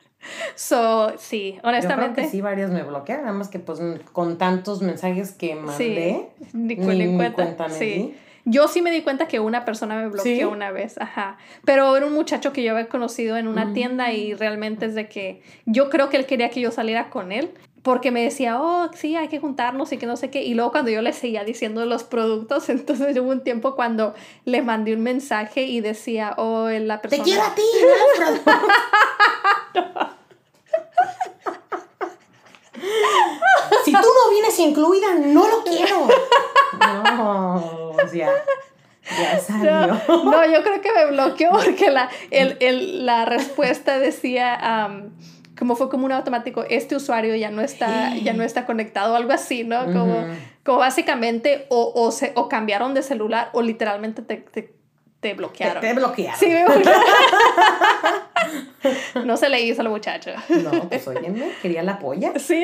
so, sí, honestamente. Yo creo que sí, varios me bloquean, nada más que pues con tantos mensajes que mandé, sí, ni, ni, cuenta, me sí. Yo sí me di cuenta que una persona me bloqueó una vez, ajá. Pero era un muchacho que yo había conocido en una tienda y realmente es de que yo creo que él quería que yo saliera con él porque me decía, oh, sí, hay que juntarnos y que no sé qué. Y luego cuando yo le seguía diciendo los productos, entonces hubo un tiempo cuando le mandé un mensaje y decía, oh, la persona... Te quiero a ti, Si tú no vienes incluida, no lo quiero. No, ya. Ya salió. No, yo creo que me bloqueó porque la, el, el, la respuesta decía, como fue como un automático, este usuario ya no está, ya no está conectado, algo así, ¿no? Como, como básicamente o, o, se, o cambiaron de celular o literalmente te, te, te bloquearon. Te, bloquearon. Sí, me No se le hizo al muchacho. No, pues óyeme, quería la polla. Sí.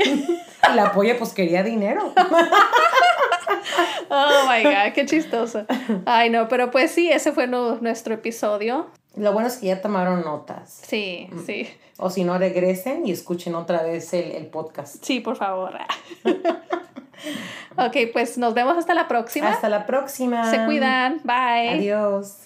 La polla pues quería dinero. Oh my god, qué chistoso. Ay, no, pero pues sí, ese fue nuestro episodio. Lo bueno es que ya tomaron notas. Sí, mm. sí. O si no, regresen y escuchen otra vez el, el podcast. Sí, por favor. ok, pues nos vemos hasta la próxima. Hasta la próxima. Se cuidan. Bye. Adiós.